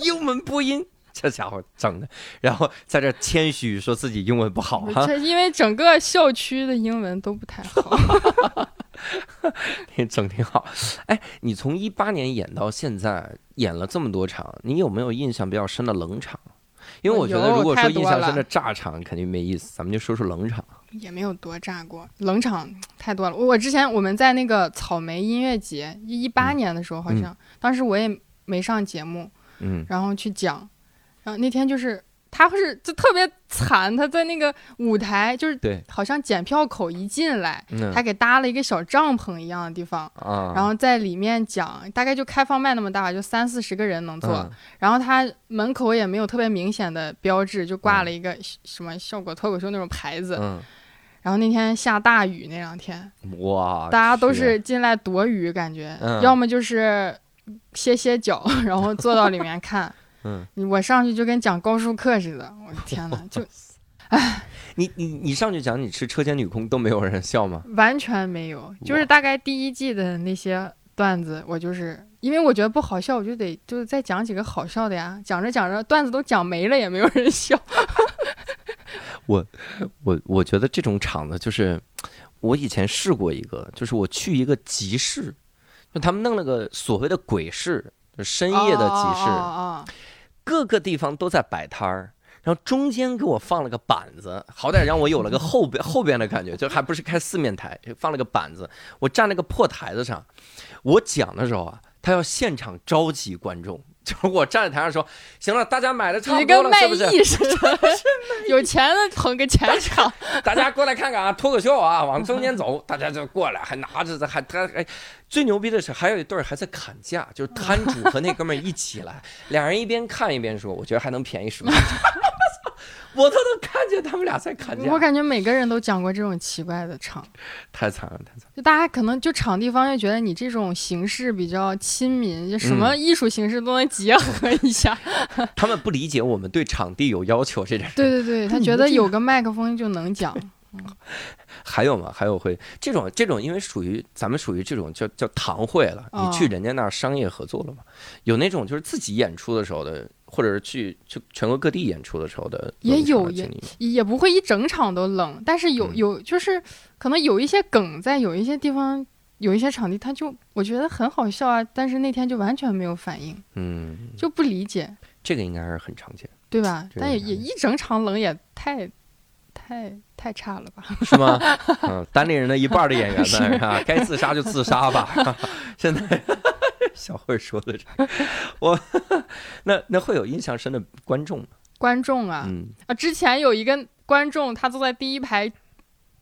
英文播音，这家伙整的，然后在这谦虚说自己英文不好哈，这因为整个校区的英文都不太好。你整挺好。哎，你从一八年演到现在，演了这么多场，你有没有印象比较深的冷场？因为我觉得，如果说印象深的炸场肯定没意思，咱们就说说冷场。也没有多炸过，冷场太多了。我我之前我们在那个草莓音乐节，一八年的时候好像，当时我也没上节目，嗯然后去讲，那天就是他是就特别惨，他在那个舞台就是对好像检票口一进来，嗯他给搭了一个小帐篷一样的地方。啊，然后在里面讲，大概就开放麦那么大吧，就三四十个人能坐。嗯然后他门口也没有特别明显的标志，就挂了一个什么效果脱口秀那种牌子。嗯，然后那天下大雨，那两天哇，大家都是进来躲雨，感觉、嗯要么就是歇歇脚，然后坐到里面看。嗯，我上去就跟讲高数课似的，我的天呐，就 你你你上去讲你是车间女工都没有人笑吗？完全没有。就是大概第一季的那些段子，我就是因为我觉得不好笑，我就得就是再讲几个好笑的呀。讲着讲着段子都讲没了，也没有人笑。我我我觉得这种场子就是，我以前试过一个，就是我去一个集市，就他们弄了个所谓的鬼市，就深夜的集市，啊各个地方都在摆摊儿。然后中间给我放了个板子，好歹让我有了个后边 后边的感觉，就还不是开四面台，放了个板子，我站那个破台子上，我讲的时候啊，他要现场召集观众，就是我站在台上说，行了，大家买的差不多了，你跟卖是不是？似的，有钱的捧个钱场。大家过来看看啊，脱口秀啊，往中间走，大家就过来，还拿着还他还最牛逼的是，还有一对儿还在砍价，就是摊主和那哥们儿一起来，两人一边看一边说，我觉得还能便宜十块钱。我都能看见他们俩在砍价，我感觉每个人都讲过这种奇怪的场，太惨了，太惨了。就大家可能就场地方就觉得你这种形式比较亲民，就什么艺术形式都能结合一下。他们不理解我们对场地有要求这点。对对对，他觉得有个麦克风就能讲。还有吗？还有会这种这种，因为属于咱们属于这种叫叫堂会了。你去人家那儿商业合作了吗？有那种就是自己演出的时候的，或者是去去全国各地演出的时候的，也有也也不会一整场都冷，但是有有就是可能有一些梗在有一些地方有一些场地，他就我觉得很好笑啊，但是那天就完全没有反应，嗯，就不理解。这个应该是很常见，对吧？但也也一整场冷也太。太太差了吧？是吗？嗯，单立人的一半的演员呢，是吧？该自杀就自杀吧。现在小慧说的这，我那那会有印象深的观众吗？观众啊，啊，之前有一个观众，他坐在第一排，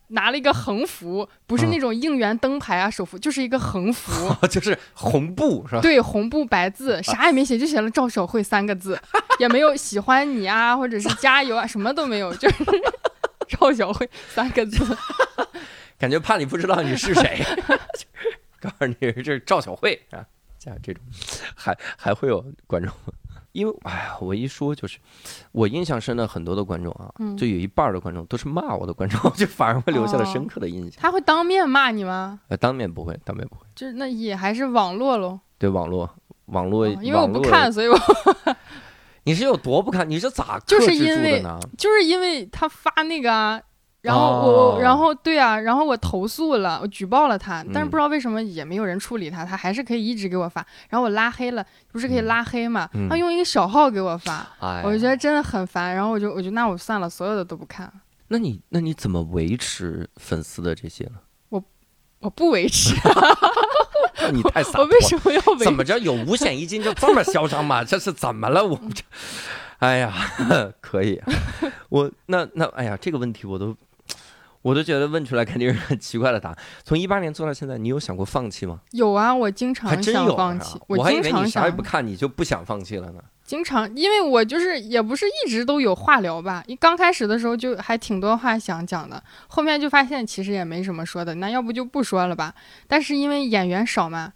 拿了一个横幅，不是那种应援灯牌啊，手幅，就是一个横幅，就是红布是吧？对，红布白字，啥也没写，就写了赵小慧三个字，也没有喜欢你啊，或者是加油啊，什么都没有，就是。赵小慧三个字，感觉怕你不知道你是谁，告诉你这是赵小慧啊，像这种，还还会有观众，因为哎呀，我一说就是我印象深的很多的观众啊，就有一半的观众都是骂我的观众，就反而会留下了深刻的印象。他会当面骂你吗？呃，当面不会，当面不会，就是那也还是网络喽。对，网络，网络，因为我不看，所以我。你是有多不堪？你是咋就是因为就是因为他发那个，然后我，然后对啊，然后我投诉了，我举报了他，但是不知道为什么也没有人处理他，他还是可以一直给我发，然后我拉黑了，不是可以拉黑嘛？他用一个小号给我发，我就觉得真的很烦，然后我就我就那我算了，所有的都不看。那你那你怎么维持粉丝的这些呢？我我不维持。你太洒脱！我为什么要？怎么着？有五险一金就这么嚣张吗？这是怎么了？我这，哎呀，可以。我那那哎呀，这个问题我都我都觉得问出来肯定是很奇怪的答案。从一八年做到现在，你有想过放弃吗？有啊，我经常想放弃。我还以为你啥也不看，你就不想放弃了呢。经常，因为我就是也不是一直都有话聊吧。一刚开始的时候就还挺多话想讲的，后面就发现其实也没什么说的，那要不就不说了吧。但是因为演员少嘛，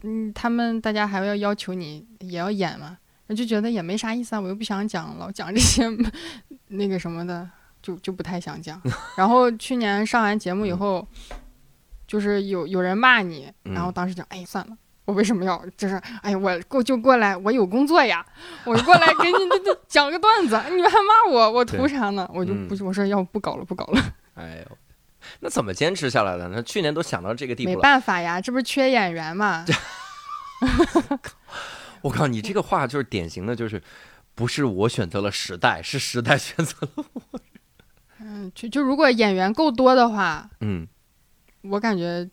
嗯，他们大家还要要求你也要演嘛，我就觉得也没啥意思啊。我又不想讲，老讲这些 那个什么的，就就不太想讲。然后去年上完节目以后，就是有有人骂你，然后当时讲哎算了。我为什么要？就是哎呀，我过就过来，我有工作呀，我过来给你这讲个段子，你们还骂我，我图啥呢？我就不，我说要不不搞了，不搞了。哎呦，那怎么坚持下来的？那去年都想到这个地步了，没办法呀，这不是缺演员嘛。我靠，你这个话就是典型的，就是不是我选择了时代，是时代选择了我。嗯，就就如果演员够多的话，嗯，我感觉。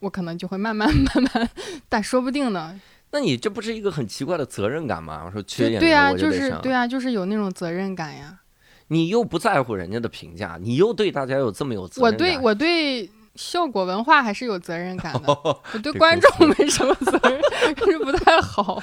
我可能就会慢慢 慢慢，但说不定呢。那你这不是一个很奇怪的责任感吗？我说缺演对啊，就是对啊，就是有那种责任感呀。你又不在乎人家的评价，你又对大家有这么有责任感。我对我对效果文化还是有责任感的，我对观众没什么责任，是不太好。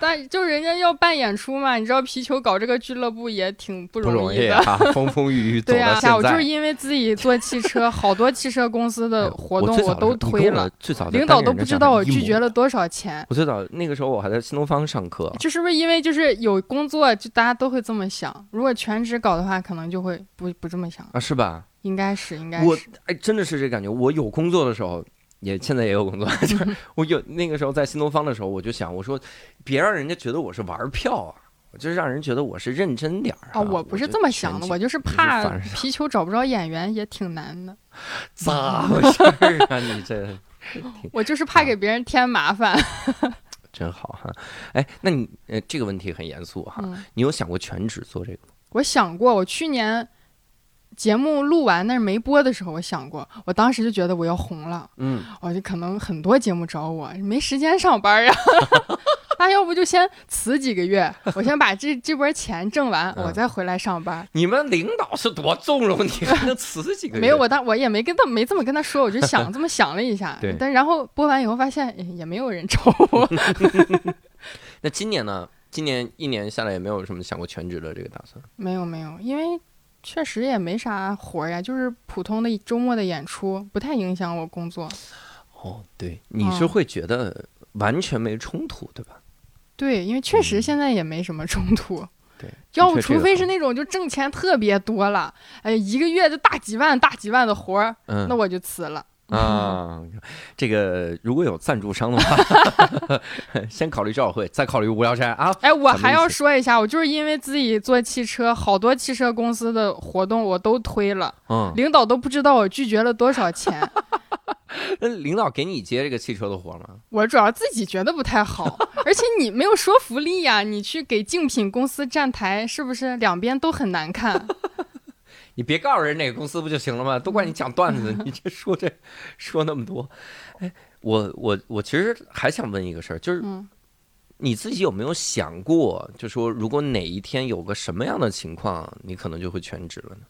但就人家要办演出嘛，你知道皮球搞这个俱乐部也挺不容易的，风风雨雨走到现在。我就是因为自己做汽车，好多汽车公司的 活动我都推了，最早领导都不知道我拒绝了多少钱。我最早那个时候我还在新东方上课，就是不是因为就是有工作，就大家都会这么想。如果全职搞的话，可能就会不不这么想啊？是吧？应该是，应该是。我哎，真的是这感觉。我有工作的时候。也现在也有工作，就是 我有那个时候在新东方的时候，我就想，我说别让人家觉得我是玩票啊，我就是让人觉得我是认真点儿啊。我不是这么想的，我就是怕皮球找不着演员也挺难的。咋回事啊？你这，我就是怕给别人添麻烦。真好哈，哎，那你呃这个问题很严肃哈，你有想过全职做这个吗？我想过，我去年。节目录完，但是没播的时候，我想过，我当时就觉得我要红了，嗯，我就可能很多节目找我，没时间上班呀，那 要不就先辞几个月，我先把这这波钱挣完，我再回来上班。你们领导是多纵容你，还能辞几个月？没有，我当我也没跟他没这么跟他说，我就想这么想了一下，对，但然后播完以后发现也没有人找我。那今年呢？今年一年下来也没有什么想过全职的这个打算。没有没有，因为确实也没啥活呀，就是普通的周末的演出，不太影响我工作。哦，对，你是嗯会觉得完全没冲突，对吧？对，因为确实嗯现在也没什么冲突。对，要不除非是那种就挣钱特别多了，哎，一个月就大几万、大几万的活儿，嗯那我就辞了。啊，这个如果有赞助商的话，先考虑赵小慧，再考虑无聊斋啊。哎，我还要说一下，我就是因为自己做汽车，好多汽车公司的活动我都推了，嗯，领导都不知道我拒绝了多少钱。那领导给你接这个汽车的活吗？我主要自己觉得不太好，而且你没有说服力呀，你去给竞品公司站台，是不是两边都很难看？你别告诉人哪个公司不就行了吗？都怪你讲段子，你这说这说那么多。哎，我我我其实还想问一个事儿，就是嗯，你自己有没有想过，就说如果哪一天有个什么样的情况，你可能就会全职了呢？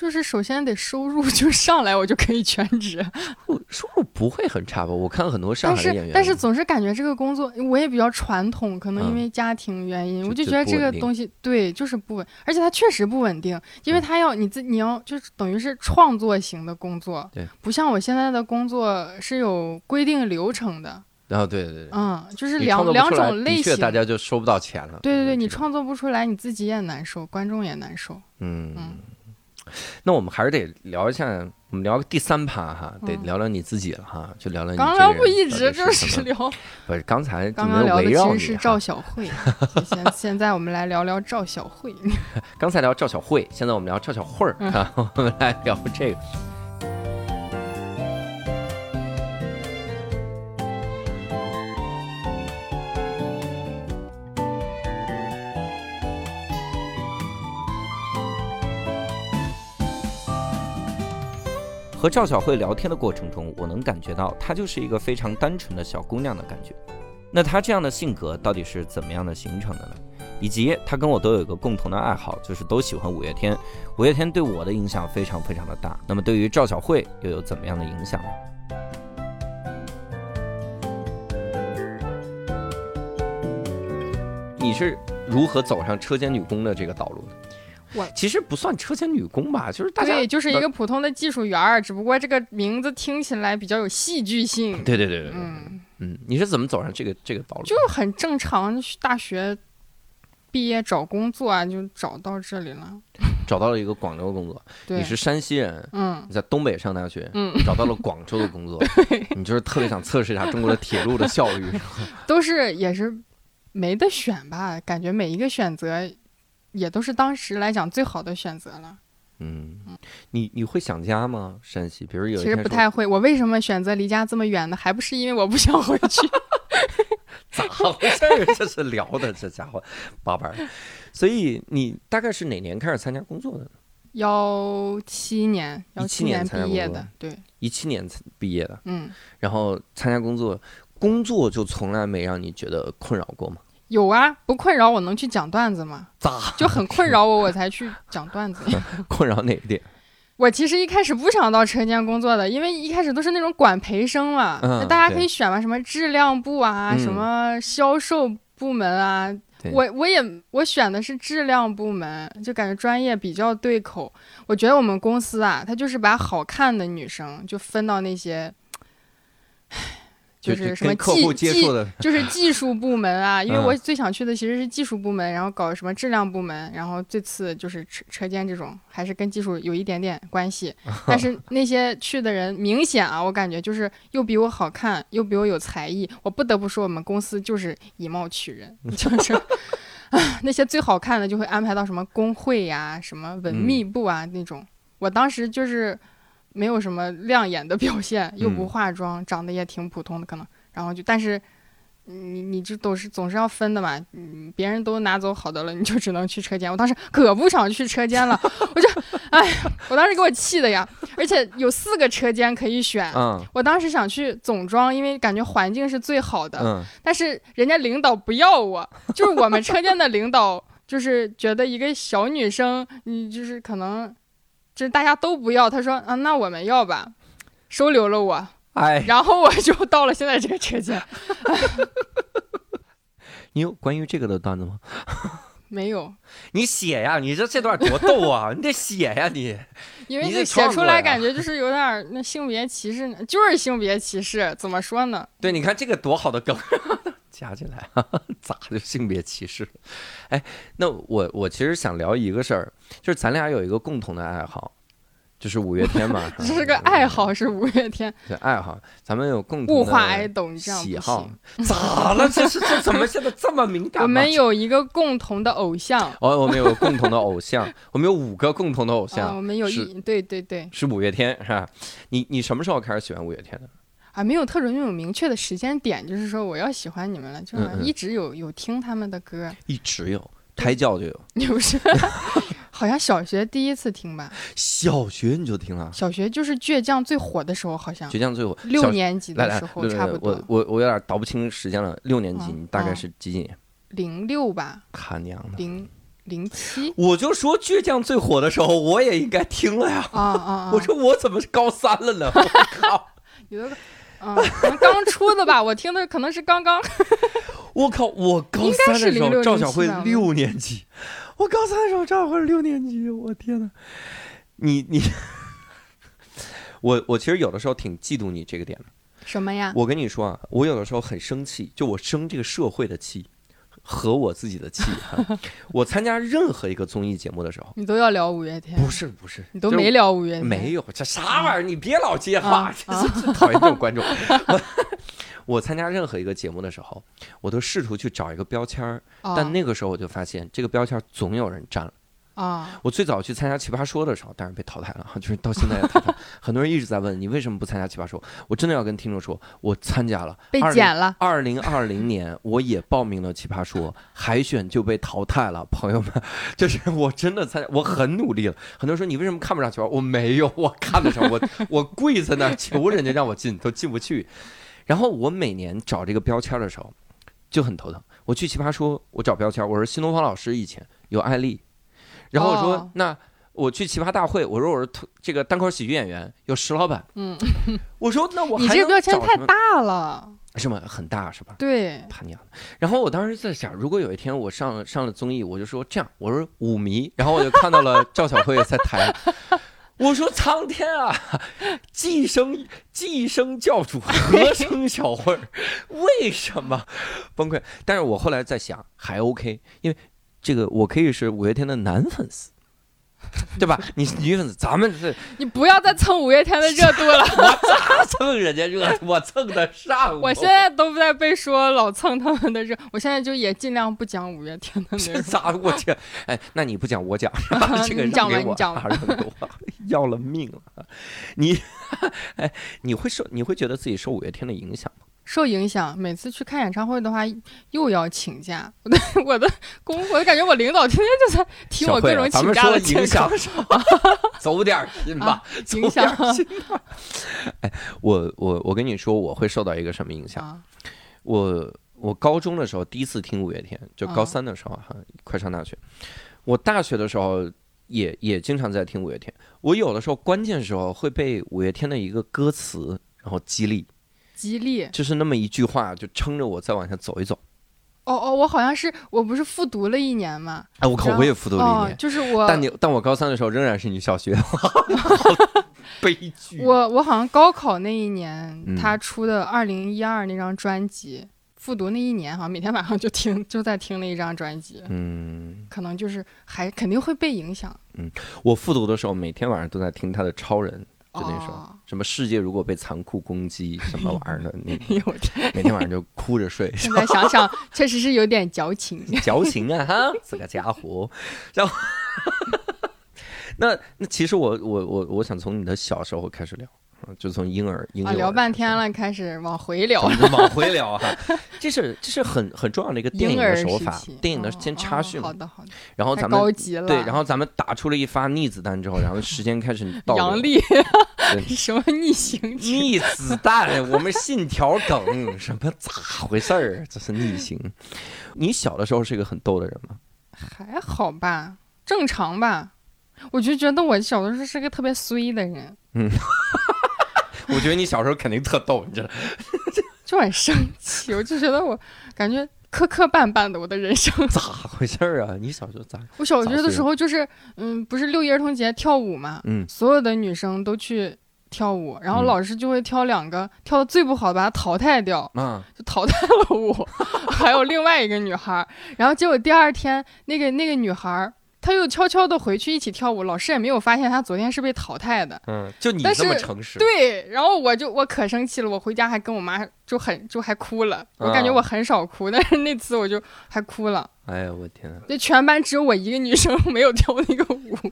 就是首先得收入 就上来，我就可以全职。我收入不会很差吧？我看很多上但海的演员，是但是总是感觉这个工作我也比较传统，可能因嗯为家庭原因，我就觉得这个东西对就是不稳，而且它确实不稳定，因为嗯它要你自你要就是等于是创作型的工作，对，不像我现在的工作是有规定流程的，然后对对对，嗯，就是两两种类型的确，大家就收不到钱了。对对对，你创作不出来，你自己也难受，观众也难受。嗯嗯，那我们还是得聊一下，我们聊个第三趴哈，得嗯聊聊你自己了哈，就聊聊你刚这个人刚不一直就是聊，不是刚才刚刚聊的有围绕你其实是赵小慧，现现在我们来聊聊赵小慧。刚才聊赵小慧，现在我们聊赵小慧儿嗯啊，我们来聊这个。和赵小慧聊天的过程中，我能感觉到她就是一个非常单纯的小姑娘的感觉。那她这样的性格到底是怎么样的形成的呢？以及她跟我都有一个共同的爱好，就是都喜欢五月天。五月天对我的影响非常非常的大。那么对于赵小慧又有怎么样的影响呢？你是如何走上车间女工的这个道路的？我其实不算车间女工吧，就是大家对，就是一个普通的技术员儿，只不过这个名字听起来比较有戏剧性。对对对对对，嗯，嗯，你是怎么走上这个这个道路？就很正常，大学毕业找工作啊，就找到这里了。找到了一个广州的工作，你是山西人，嗯你在东北上大学，嗯，找到了广州的工作，你就是特别想测试一下中国的铁路的效率。都是也是没得选吧，感觉每一个选择也都是当时来讲最好的选择了。嗯，你你会想家吗？山西，比如有一其实不太会，我为什么选择离家这么远呢？还不是因为我不想回去。咋回事儿？这是聊的，这家伙八班儿。所以你大概是哪年开始参加工作的呢？幺七年，幺17年毕业的，对，一七年毕业的，嗯，然后参加工作，工作就从来没让你觉得困扰过吗？有啊，不困扰我能去讲段子吗？咋就很困扰我，我才去讲段子。困扰哪一点？我其实一开始不想到车间工作的，因为一开始都是那种管培生嘛，嗯大家可以选嘛，什么质量部啊，嗯什么销售部门啊。我我也我选的是质量部门，就感觉专业比较对口。我觉得我们公司啊，它就是把好看的女生就分到那些，唉就是什么客技技户接触的，就是技术部门啊，因为嗯我最想去的其实是技术部门，然后搞什么质量部门，然后最次就是车车间这种，还是跟技术有一点点关系。但是那些去的人明显啊，我感觉就是又比我好看，又比我有才艺。我不得不说，我们公司就是以貌取人，就是。啊，那些最好看的就会安排到什么工会呀、什么文秘部啊、那种。我当时就是没有什么亮眼的表现，又不嗯化妆，长得也挺普通的，可能。然后就，但是你你这都是总是要分的嘛，嗯，别人都拿走好的了，你就只能去车间。我当时可不想去车间了，我就，哎呀，我当时给我气的呀！而且有四个车间可以选，嗯我当时想去总装，因为感觉环境是最好的，嗯，但是人家领导不要我，就是我们车间的领导，就是觉得一个小女生，你就是可能，就是大家都不要，他说啊，那我们要吧，收留了我，哎，然后我就到了现在这个车间。你有关于这个的段子吗？没有，你写呀！你这这段多逗啊！你得写呀你。因为你写出来感觉就是有点那性别歧视呢，就是性别歧视，怎么说呢？对，你看这个多好的梗，加进来，咋就性别歧视了？哎，那我我其实想聊一个事儿，就是咱俩有一个共同的爱好，就是五月天嘛。这是个爱好，是五月天对爱好，咱们有共同物化的爱豆，你这样不喜好行。。咋了？这是这怎么现在这么敏感？我们有一个共同的偶像，哦，我们有共同的偶像，我们有五个共同的偶啊，像，我们有一对对对是五月天，是吧？你你什么时候开始喜欢五月天的？啊，没有特种那种明确的时间点，就是说我要喜欢你们了，就是一直有有听他们的歌，一直有，胎教就有，你不是，好像小学第一次听吧，小学你就听了，小学就是倔强最火的时候，好像倔强最火六年级的时，候差不多我，我我有点倒不清时间了。六年级，嗯你大概嗯是几几年？零六吧，他娘的！零零七我就说倔强最火的时候，我也应该听了呀。啊啊啊！我说我怎么是高三了呢？我靠！有的，嗯，可能刚出的吧，我听的可能是刚刚，我靠！我高三的时候，赵小慧六年级，我高三的时候赵小慧六年级，我天呐，你你，我我其实有的时候挺嫉妒你这个点的。什么呀？我跟你说啊，我有的时候很生气，就我生这个社会的气和我自己的气。哈 我参加任何一个综艺节目的时候，你都要聊五月天，不是不是，你都没聊五月天，没有这啥玩意儿，你别老接话啊，这是这讨厌这种观众。我 我参加任何一个节目的时候，我都试图去找一个标签儿，啊，但那个时候我就发现这个标签儿总有人占了。啊，我最早去参加奇葩说的时候，当然被淘汰了，就是到现在也淘汰。很多人一直在问你为什么不参加奇葩说，我真的要跟听众说，我参加了，被20剪了，二零二零年，我也报名了奇葩说，海选就被淘汰了。朋友们，就是我真的参加，我很努力了。很多人说你为什么看不上奇葩？我没有，我看得上，我 我跪在那儿求人家让我进，都进不去。然后我每年找这个标签的时候就很头疼。我去奇葩说，我找标签，我说新东方老师以前有艾丽，然后我说、哦那。我去奇葩大会，我说我是这个单口喜剧演员，有石老板。嗯，我说那我你这标签太大了，是吗？很大是吧？对，他娘的！然后我当时在想，如果有一天我上上了综艺，我就说这样，我说舞迷，然后我就看到了赵小慧在台，我说苍天啊，寄生寄生教主 何生小慧儿，为什么崩溃？但是我后来在想，还 OK，因为这个我可以是五月天的男粉丝。对吧？你是女粉丝，咱们是你不要再蹭五月天的热度了，我咋蹭人家热度？我蹭得上。我现在都在被说老蹭他们的热，我现在就也尽量不讲五月天的内容。这咋？我天！哎，那你不讲，我讲，你讲吧让给我你讲吧 啊让给我，要了命了！你，哎，你会受，你会觉得自己受五月天的影响吗？受影响，每次去看演唱会的话，又要请假。我的我的工，我感觉我领导天天就在提我各种请假的借口影响。什么？走点儿心吧啊，走影响点儿心吧。哎，我我我跟你说，我会受到一个什么影响？啊我我高中的时候第一次听五月天，就高啊三的时候哈，快上大学。我大学的时候也也经常在听五月天。我有的时候关键时候会被五月天的一个歌词然后激励，激励。就是那么一句话就撑着我再往下走一走。哦哦，我好像是我不是复读了一年嘛？哎，我靠，我也复读了一哦年，，就是我但你但我高三的时候仍然是你小学，好悲剧。我我好像高考那一年，嗯他出的二零一二那张专辑，复读那一年，好像每天晚上就听，就在听那一张专辑，嗯，可能就是还肯定会被影响。嗯我复读的时候每天晚上都在听他的《超人》，就那首、哦，什么世界如果被残酷攻击什么玩意儿的，那 个。每天晚上就哭着睡。现在想想，确实是有点矫情。矫情啊哈，这个家伙。然后，那那其实我我我我想从你的小时候开始聊，啊就从婴儿婴儿聊半，天了，开始往回聊 往 回聊哈。这是这是很很重要的一个电影的手法，电影的哦先插叙嘛哦好，的好的，太然后咱们高级了。对，然后咱们打出了一发逆子弹之后，然后时间开始倒流杨笠 什么逆行？逆子弹，我们信条梗，什么咋回事儿？这是逆行。你小的时候是一个很逗的人吗？还好吧，正常吧。我就觉得我小的时候是个特别衰的人，我觉得你小时候肯定特逗，你知道。就很生气。我就觉得我感觉磕磕绊绊的我的人生。咋回事儿啊？你小时候咋？我小学的时候就是，嗯，不是六一儿童节跳舞嘛，嗯所有的女生都去跳舞，然后嗯老师就会挑两个跳的最不好的把她淘汰掉，嗯，就淘汰了我，还有另外一个女孩儿，然后结果第二天那个那个女孩儿。她又悄悄的回去一起跳舞，老师也没有发现他昨天是被淘汰的。嗯，就你这么是诚实，对，然后我就我可生气了，我回家还跟我妈就很就还哭了。我感觉啊我很少哭，但是那次我就还哭了。哎呀，我天啊！就全班只有我一个女生没有跳那个舞。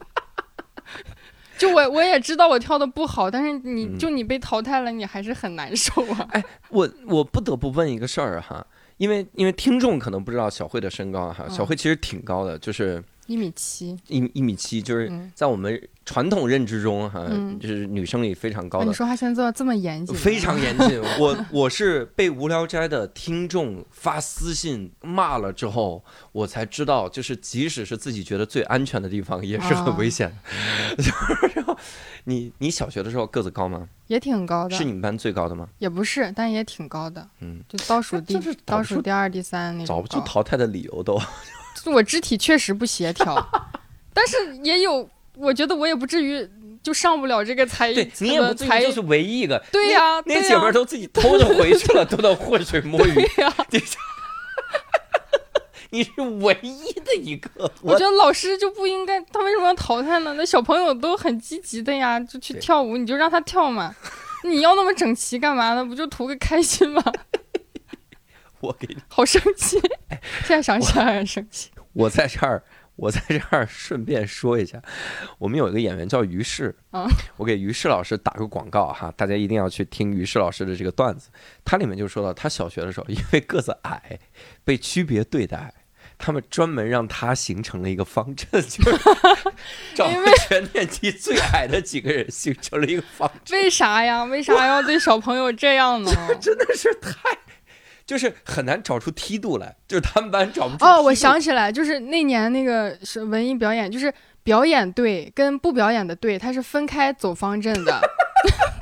就我我也知道我跳的不好，但是你嗯就你被淘汰了，你还是很难受啊。哎我我不得不问一个事儿哈，因为因为听众可能不知道小慧的身高哈，嗯小慧其实挺高的，就是一米七，一一米七，就是嗯，在我们传统认知中哈，嗯就是女生里非常高的啊你。说话现在做的这么严谨，非常严谨，我我是被无聊斋的听众发私信骂了之后，我才知道，就是即使是自己觉得最安全的地方，也是很危险的。就是然后你你小学的时候个子高吗？也挺高的是，你们班最高的吗？也不是，但也挺高的，嗯，就倒数第倒数第二、第三那种找不出淘汰的理由都。就我肢体确实不协调，但是也有，我觉得我也不至于就上不了这个才对你也不至于才就是唯一一个。对呀、那姐们儿都自己偷着回去了，都在浑水摸鱼。对呀、你你是唯一的一个，我觉得老师就不应该，他为什么要淘汰呢？那小朋友都很积极的呀，就去跳舞，你就让他跳嘛。你要那么整齐干嘛呢？不就图个开心吗？我给你，好生气，现在想起来很生气。我在这儿，我在这儿顺便说一下，我们有一个演员叫于适，嗯我给于适老师打个广告哈，大家一定要去听于适老师的这个段子，他里面就说到，他小学的时候因为个子矮，被区别对待。他们专门让他形成了一个方阵，就是 找因了全年级最矮的几个人形成了一个方阵。为啥呀？为啥要对小朋友这样呢？真的是太，就是很难找出梯度来，就是他们班找不出。哦，我，想起来，就是那年那个是文艺表演，就是表演队跟不表演的队，他是分开走方阵的。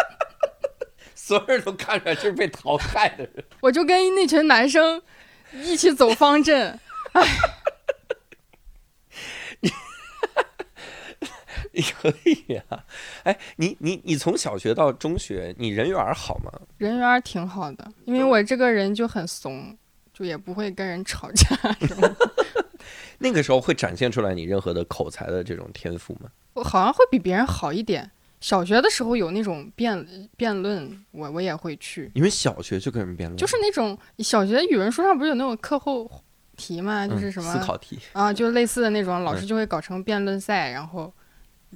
所有人都看出来就是被淘汰的人。我就跟那群男生一起走方阵，你可以啊，哎，你你你从小学到中学，你人缘儿好吗？人缘儿挺好的，因为我这个人就很怂，就也不会跟人吵架什么的。那个时候会展现出来你任何的口才的这种天赋吗？我好像会比别人好一点。小学的时候有那种辩辩论，我我也会去，你们小学就跟人辩论，就是那种小学语文书上不是有那种课后题吗，就是嗯什么、思考题。啊，就类似的那种，老师嗯就会搞成辩论赛，然后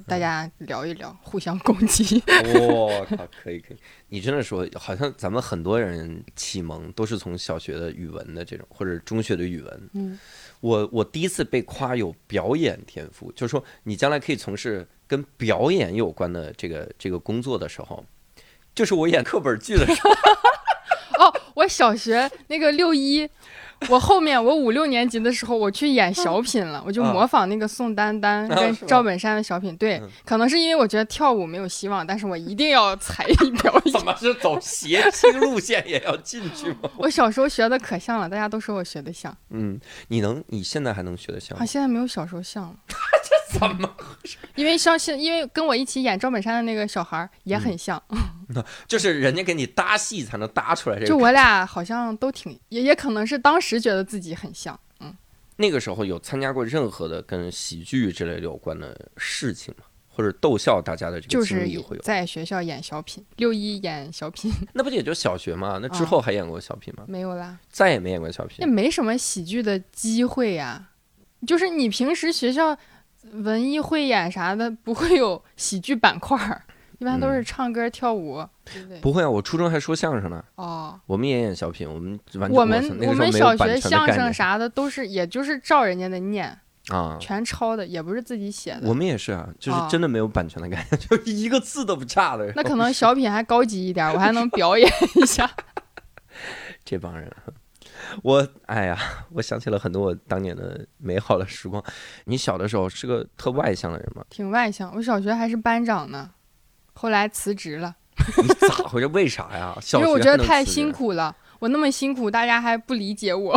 大家聊一聊，互相攻击。我靠，可以可以，你真的说，好像咱们很多人启蒙都是从小学的语文的这种，或者中学的语文。嗯，我我第一次被夸有表演天赋，就是说你将来可以从事跟表演有关的这个这个工作的时候，就是我演课本剧的时候，哦，我小学那个六一，我后面我五六年级的时候，我去演小品了，我就啊模仿那个宋丹丹跟赵本山的小品。对嗯，可能是因为我觉得跳舞没有希望，但是我一定要才艺表怎演。么是走谐星路线也要进去吗？我小时候学的可像了，大家都说我学的像，嗯，你能你现在还能学得像啊，现在没有小时候像了。怎么回事？因为像现，因为跟我一起演赵本山的那个小孩也嗯很像，就是人家给你搭戏才能搭出来这个。就我俩好像都挺，也也可能是当时觉得自己很像。嗯，那个时候有参加过任何的跟喜剧之类的有关的事情吗？或者逗笑大家的这个就是经历会有？在学校演小品，六一演小品 那不也就小学吗？那之啊后还演过小品吗？没有啦。再也没演过小也品。没什么喜剧的机会呀、就是你平时学校文艺汇演啥的不会有喜剧板块儿，一般都是唱歌、跳舞，对不对？嗯不会啊，我初中还说相声呢，哦，我们也演小品，我们完全我们那个时候我们没有版小学相权的概念声啥的都是，也就是照人家的念，啊。全抄的，也不是自己写的。我们也是啊，就是啊真的没有版权的概念，就一个字都不差的。那可能小品还高级一点，我还能表演一下。这帮人，我哎呀，我想起了很多我当年的美好的时光。你小的时候是个特外向的人吗？挺外向，我小学还是班长呢，后来辞职了，你咋回事？为啥呀？因为我觉得太辛苦了。我那么辛苦，大家还不理解我。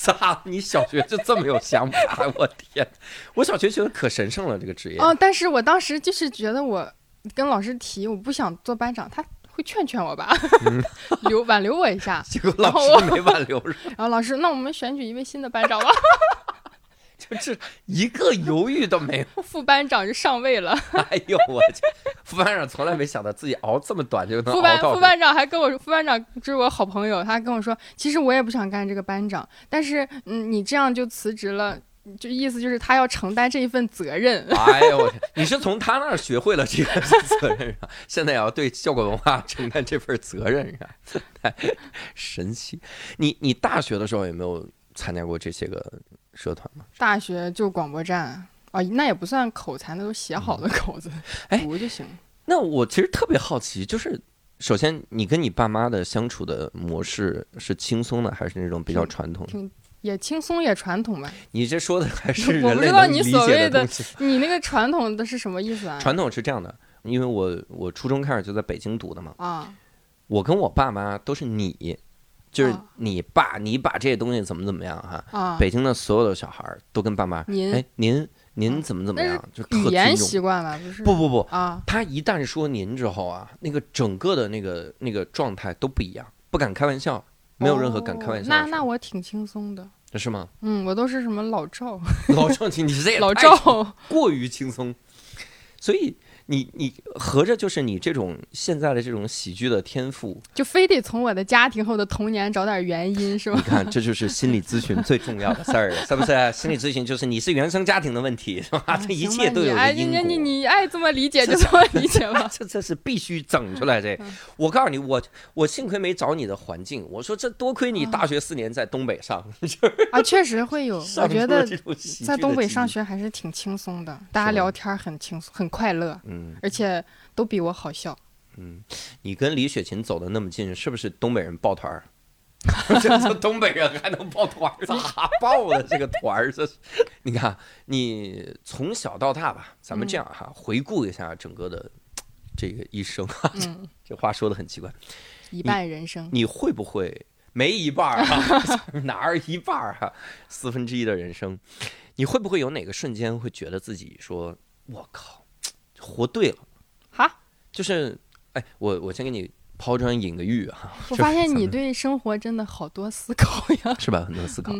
咋？你小学就这么有想法？我天！我小学觉得可神圣了，这个职业。哦，但是我当时就是觉得我跟老师提我不想做班长，他会劝劝我吧，留挽留我一下。结果老师没挽留，然后老师，那我们选举一位新的班长吧。就是一个犹豫都没有，副班长就上位了。哎呦我去！副班长从来没想到自己熬这么短就能副班副班长还跟我说，副班长就是我好朋友，他跟我说，其实我也不想干这个班长，但是嗯，你这样就辞职了，就意思就是他要承担这一份责任。哎呦我天！你是从他那儿学会了这个责任啊？现在也要对效果文化承担这份责任啊？太神奇！你你大学的时候有没有参加过这些个？社团吗？大学就广播站啊，那也不算口才，那都写好的口子，读就行。那我其实特别好奇，就是首先你跟你爸妈的相处的模式是轻松的，还是那种比较传统？挺也轻松也传统吧。你这说的还是我不知道你所谓的你那个传统的是什么意思啊？传统是这样的，因为我我初中开始就在北京读的嘛。啊。我跟我爸妈都是你。就是你爸，你把这些东西怎么怎么样哈？啊，北京的所有的小孩都跟爸妈，您哎，您您怎么怎么样？就语言习惯了，不是？不不不啊，他一旦说您之后啊，那个整个的那个那个状态都不一样，不敢开玩笑，没有任何敢开玩笑。那那我挺轻松的，是吗？嗯，我都是什么老赵，老赵，你你这也老赵过于轻松，所以。你你合着就是你这种现在的这种喜剧的天赋，就非得从我的家庭后的童年找点原因是吧？你看，这就是心理咨询最重要的事儿，是不是？心理咨询就是你是原生家庭的问题，是吧？这一切都有因果。你你你爱这么理解就这么理解吧。这这是必须整出来这。我告诉你，我我幸亏没找你的环境。我说这多亏你大学四年在东北上。啊，确实会有。我觉得在东北上学还是挺轻松的，大家聊天很轻松，很快乐。嗯，而且都比我好笑。嗯，你跟李雪琴走的那么近，是不是东北人抱团儿？这东北人还能抱团儿？咋抱的这个团儿？这是你看，你从小到大吧，咱们这样哈，回顾一下整个的这个一生。嗯，这话说的很奇怪。一半人生，你会不会没一半儿啊？哪儿一半儿哈？四分之一的人生，你会不会有哪个瞬间会觉得自己说：“我靠！”活对了，哈，就是，哎，我我先给你抛砖引个玉哈。我发现你对生活真的好多思考呀，是吧？很多思考。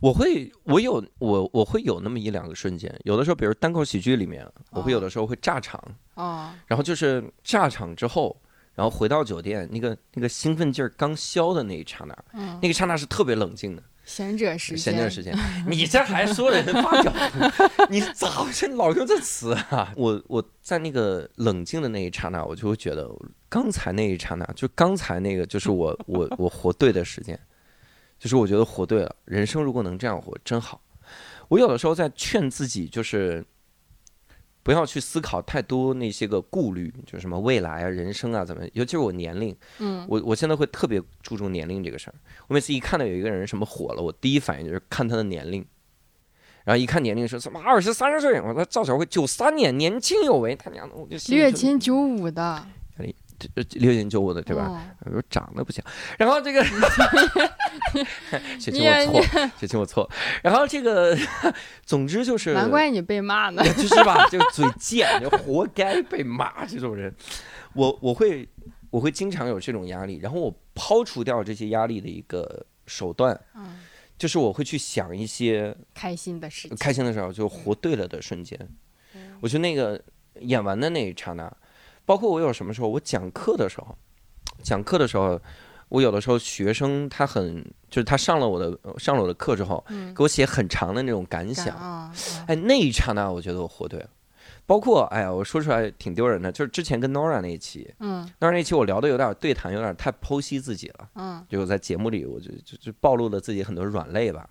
我会，我有，我我会有那么一两个瞬间，有的时候，比如单口喜剧里面，我会有的时候会炸场，哦，然后就是炸场之后，然后回到酒店，那个那个兴奋劲儿刚消的那一刹那，嗯，那个刹那是特别冷静的。闲者时间，闲者时间，你这还说人发表，你咋这老用这词啊？我我在那个冷静的那一刹那，我就会觉得刚才那一刹那，就刚才那个就是我我我活对的时间，就是我觉得活对了。人生如果能这样活，真好。我有的时候在劝自己，就是。不要去思考太多那些个顾虑，就是什么未来啊、人生啊怎么，尤其是我年龄，嗯，我我现在会特别注重年龄这个事儿。我每次一看到有一个人什么火了，我第一反应就是看他的年龄，然后一看年龄说什么二十三岁，我说赵小慧九三年，年轻有为，他娘的我就。李雪琴九五的。六年九五的对吧？我说长得不像，然后这个，雪琴我错，雪琴我错，然后这个，总之就是，难怪你被骂呢，就是吧，就嘴贱，就活该被骂这种人，我我会我会经常有这种压力，然后我抛除掉这些压力的一个手段，嗯，就是我会去想一些开心的事情，开心的时候就活对了的瞬间，我觉得那个演完的那一刹那。包括我有什么时候，我讲课的时候，讲课的时候，我有的时候学生他很就是他上了我的上了我的课之后，给我写很长的那种感想，哎，那一刹那我觉得我活对了。包括哎呀，我说出来挺丢人的，就是之前跟 Nora 那一期，嗯，Nora 那期我聊的有点对谈，有点太剖析自己了，嗯，就我在节目里我就就就暴露了自己很多软肋吧。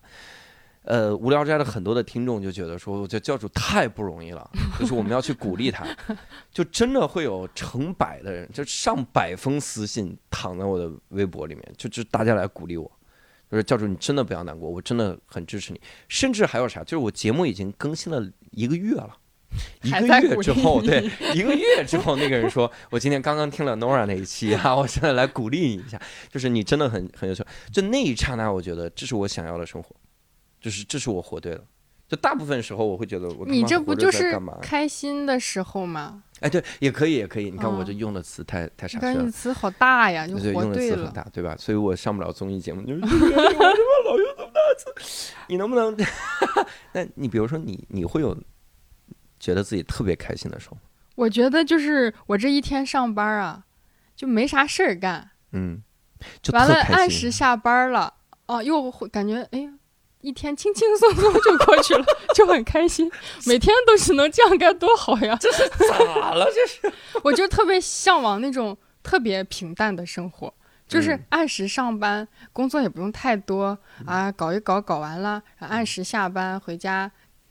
呃，无聊斋的很多的听众就觉得说，我觉得教主太不容易了，就是我们要去鼓励他，就真的会有成百的人，就上百封私信躺在我的微博里面，就就大家来鼓励我，就是教主你真的不要难过，我真的很支持你，甚至还有啥，就是我节目已经更新了一个月了，一个月之后，对，一个月之后，那个人说：“我今天刚刚听了 Nora 那一期啊，我现在来鼓励你一下，就是你真的很很优秀。”就那一刹那，我觉得这是我想要的生活，就是这是我活对了。就大部分时候，我会觉得我你这不就是？开心的时候吗？哎，对，也可以，也可以。你看我嗯这用的词太太你傻缺了。看你词好大呀，就对，活用的。词很大，对吧？所以我上不了综艺节目，就是 我他妈老用这么大词，你能不能？那你比如说你，你会有觉得自己特别开心的时候？我觉得就是我这一天上班啊，就没啥事儿干，嗯，就完了按时下班了，哦，又会感觉哎呀，一天轻轻松松就过去了，就很开心。每天都是能这样该多好呀！这是咋了？这是 我就特别向往那种特别平淡的生活，就是嗯按时上班，工作也不用太多啊，搞一搞搞完了，按时下班回家。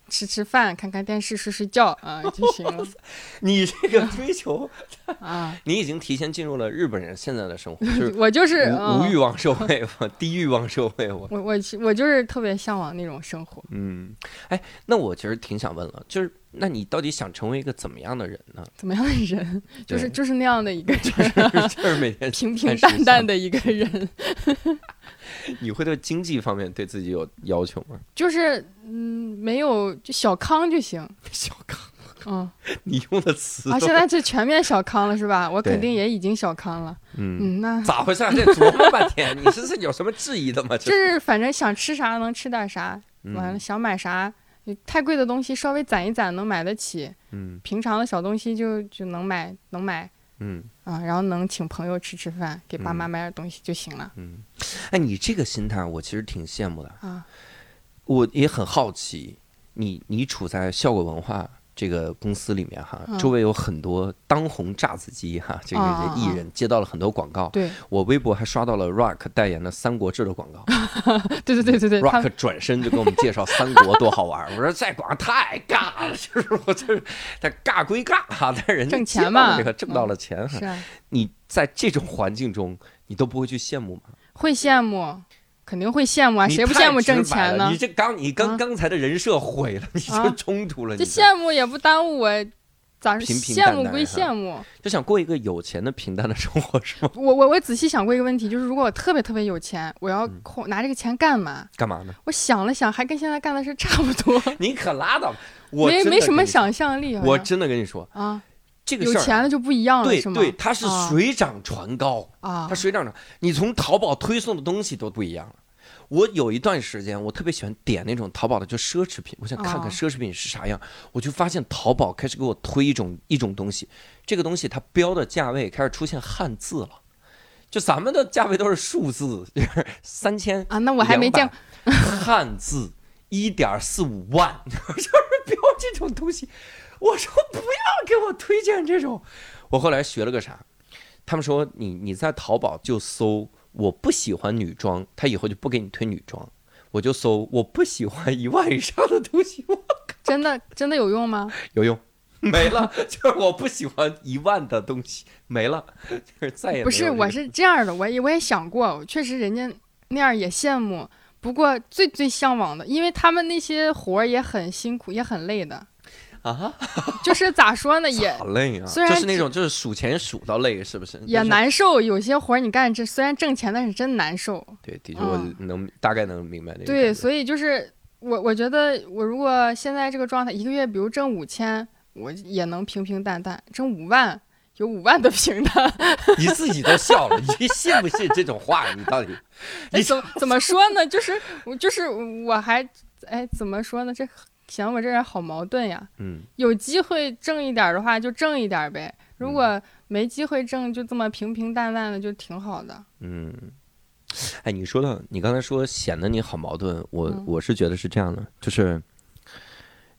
吃吃饭，看看电视，睡睡觉啊就行了你这个 追求，啊！你已经提前进入了日本人现在的生活，就是 我就是无欲望社会，我低欲望社会，我。我我我就是特别向往那种生活。嗯，哎，那我其实挺想问了，就是那你到底想成为一个怎么样的人呢？怎么样的人，就是就是那样的一个 人，就是每天 平平淡淡的一个人，你会对经济方面对自己有要求吗？就是嗯，没有就小康就行，小康，嗯你用的词啊，现在这全面小康了是吧？我肯定也已经小康了，嗯，嗯，那咋回事啊？这琢磨半天，你这是有什么质疑的吗？就是反正想吃啥能吃点啥，完了嗯想买啥。太贵的东西稍微攒一攒能买得起，嗯平常的小东西就就能买能买嗯啊，然后能请朋友吃吃饭，给爸妈嗯买点东西就行了嗯，哎，你这个心态我其实挺羡慕的，啊。我也很好奇，你你处在效果文化。这个公司里面哈，嗯周围有很多当红炸子鸡哈，这个艺人接到了很多广告。对我微博还刷到了 Rock 代言的《三国志》的广告 对对对对对，，Rock 转身就给我们介绍三国多好玩儿。我说在广告太尬了，就是我就是，但尬归尬哈，但是人家挣钱嘛了这个挣到了钱哈。是啊，你在这种环境中，你都不会去羡慕吗？会羡慕，肯定会羡慕啊，谁不羡慕挣钱呢你？这刚你刚啊刚才的人设毁了，你啊就冲突了。这你这羡慕也不耽误我，咋说平平羡慕归羡慕，就想过一个有钱的平淡的生活是吗？我我我仔细想过一个问题，就是如果我特别特别有钱，我要嗯拿这个钱干嘛？干嘛呢？我想了想，还跟现在干的事差不多，你可拉倒吧！我没没什么想象力好像。我真的跟你说，啊，这个事儿啊有钱了就不一样了，对对，它是啊水涨船高。啊它，水涨船，你从淘宝推送的东西都不一样了。我有一段时间，我特别喜欢点那种淘宝的就奢侈品，我想看看哦奢侈品是啥样。我就发现淘宝开始给我推一种一种东西，这个东西它标的价位开始出现汉字了。就咱们的价位都是数字，就是三千啊，那我还没见过。汉字一点四五万，就是标这种东西。我说不要给我推荐这种。我后来学了个啥？他们说你你在淘宝就搜我不喜欢女装，他以后就不给你推女装。我就搜我不喜欢一万以上的东西，我真的真的有用吗？有用。没了，就是我不喜欢一万的东西，没了，就是再也不是，我是这样的，我也我也想过，确实人家那样也羡慕。不过最最向往的，因为他们那些活儿也很辛苦，也很累的。啊，就是咋说呢，也好累啊，虽然就是那种就是数钱数到累，是不是？也难受。有些活儿你干这虽然挣钱，但是真难受。对，的确我嗯能、大概能明白那个对，所以就是我我觉得我如果现在这个状态，一个月比如挣五千，我也能平平淡淡；挣五万，有五万多平的。你自己都笑了，你信不信这种话？你到底？哎，你怎么怎么说呢？就是我就是我还哎怎么说呢？这显我这人好矛盾呀。嗯，有机会挣一点儿的话，就挣一点儿呗；如嗯果没机会挣，就这么平平淡淡的，就挺好的。嗯，哎，你说到你刚才说显得你好矛盾，我、嗯我是觉得是这样的，就是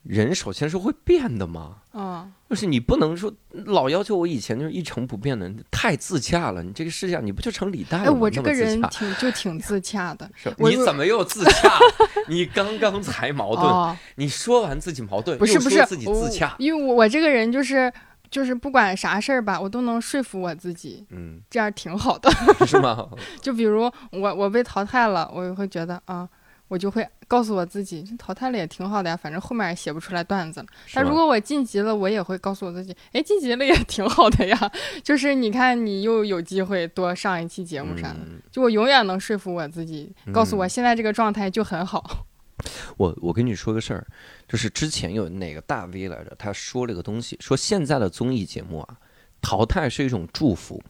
人首先是会变的嘛，嗯，就是你不能说老要求我以前就是一成不变的，太自洽了。你这个世界上你不就成李诞哎，了吗？我这个人挺就挺自洽的。你怎么又自洽？你刚刚才矛盾，哦，你说完自己矛盾，不是不是自己自洽，因为我我这个人就是就是不管啥事儿吧，我都能说服我自己，嗯，这样挺好的。是吗？就比如我我被淘汰了，我也会觉得啊，我就会告诉我自己，这淘汰了也挺好的呀，反正后面也写不出来段子了。但如果我晋级了，我也会告诉我自己，哎，晋级了也挺好的呀。就是你看，你又有机会多上一期节目啥的，嗯就我永远能说服我自己，告诉我现在这个状态就很好。我我跟你说个事儿，就是之前有哪个大 V 来着，他说了个东西，说现在的综艺节目啊，淘汰是一种祝福，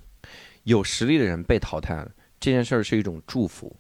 有实力的人被淘汰了，这件事儿是一种祝福。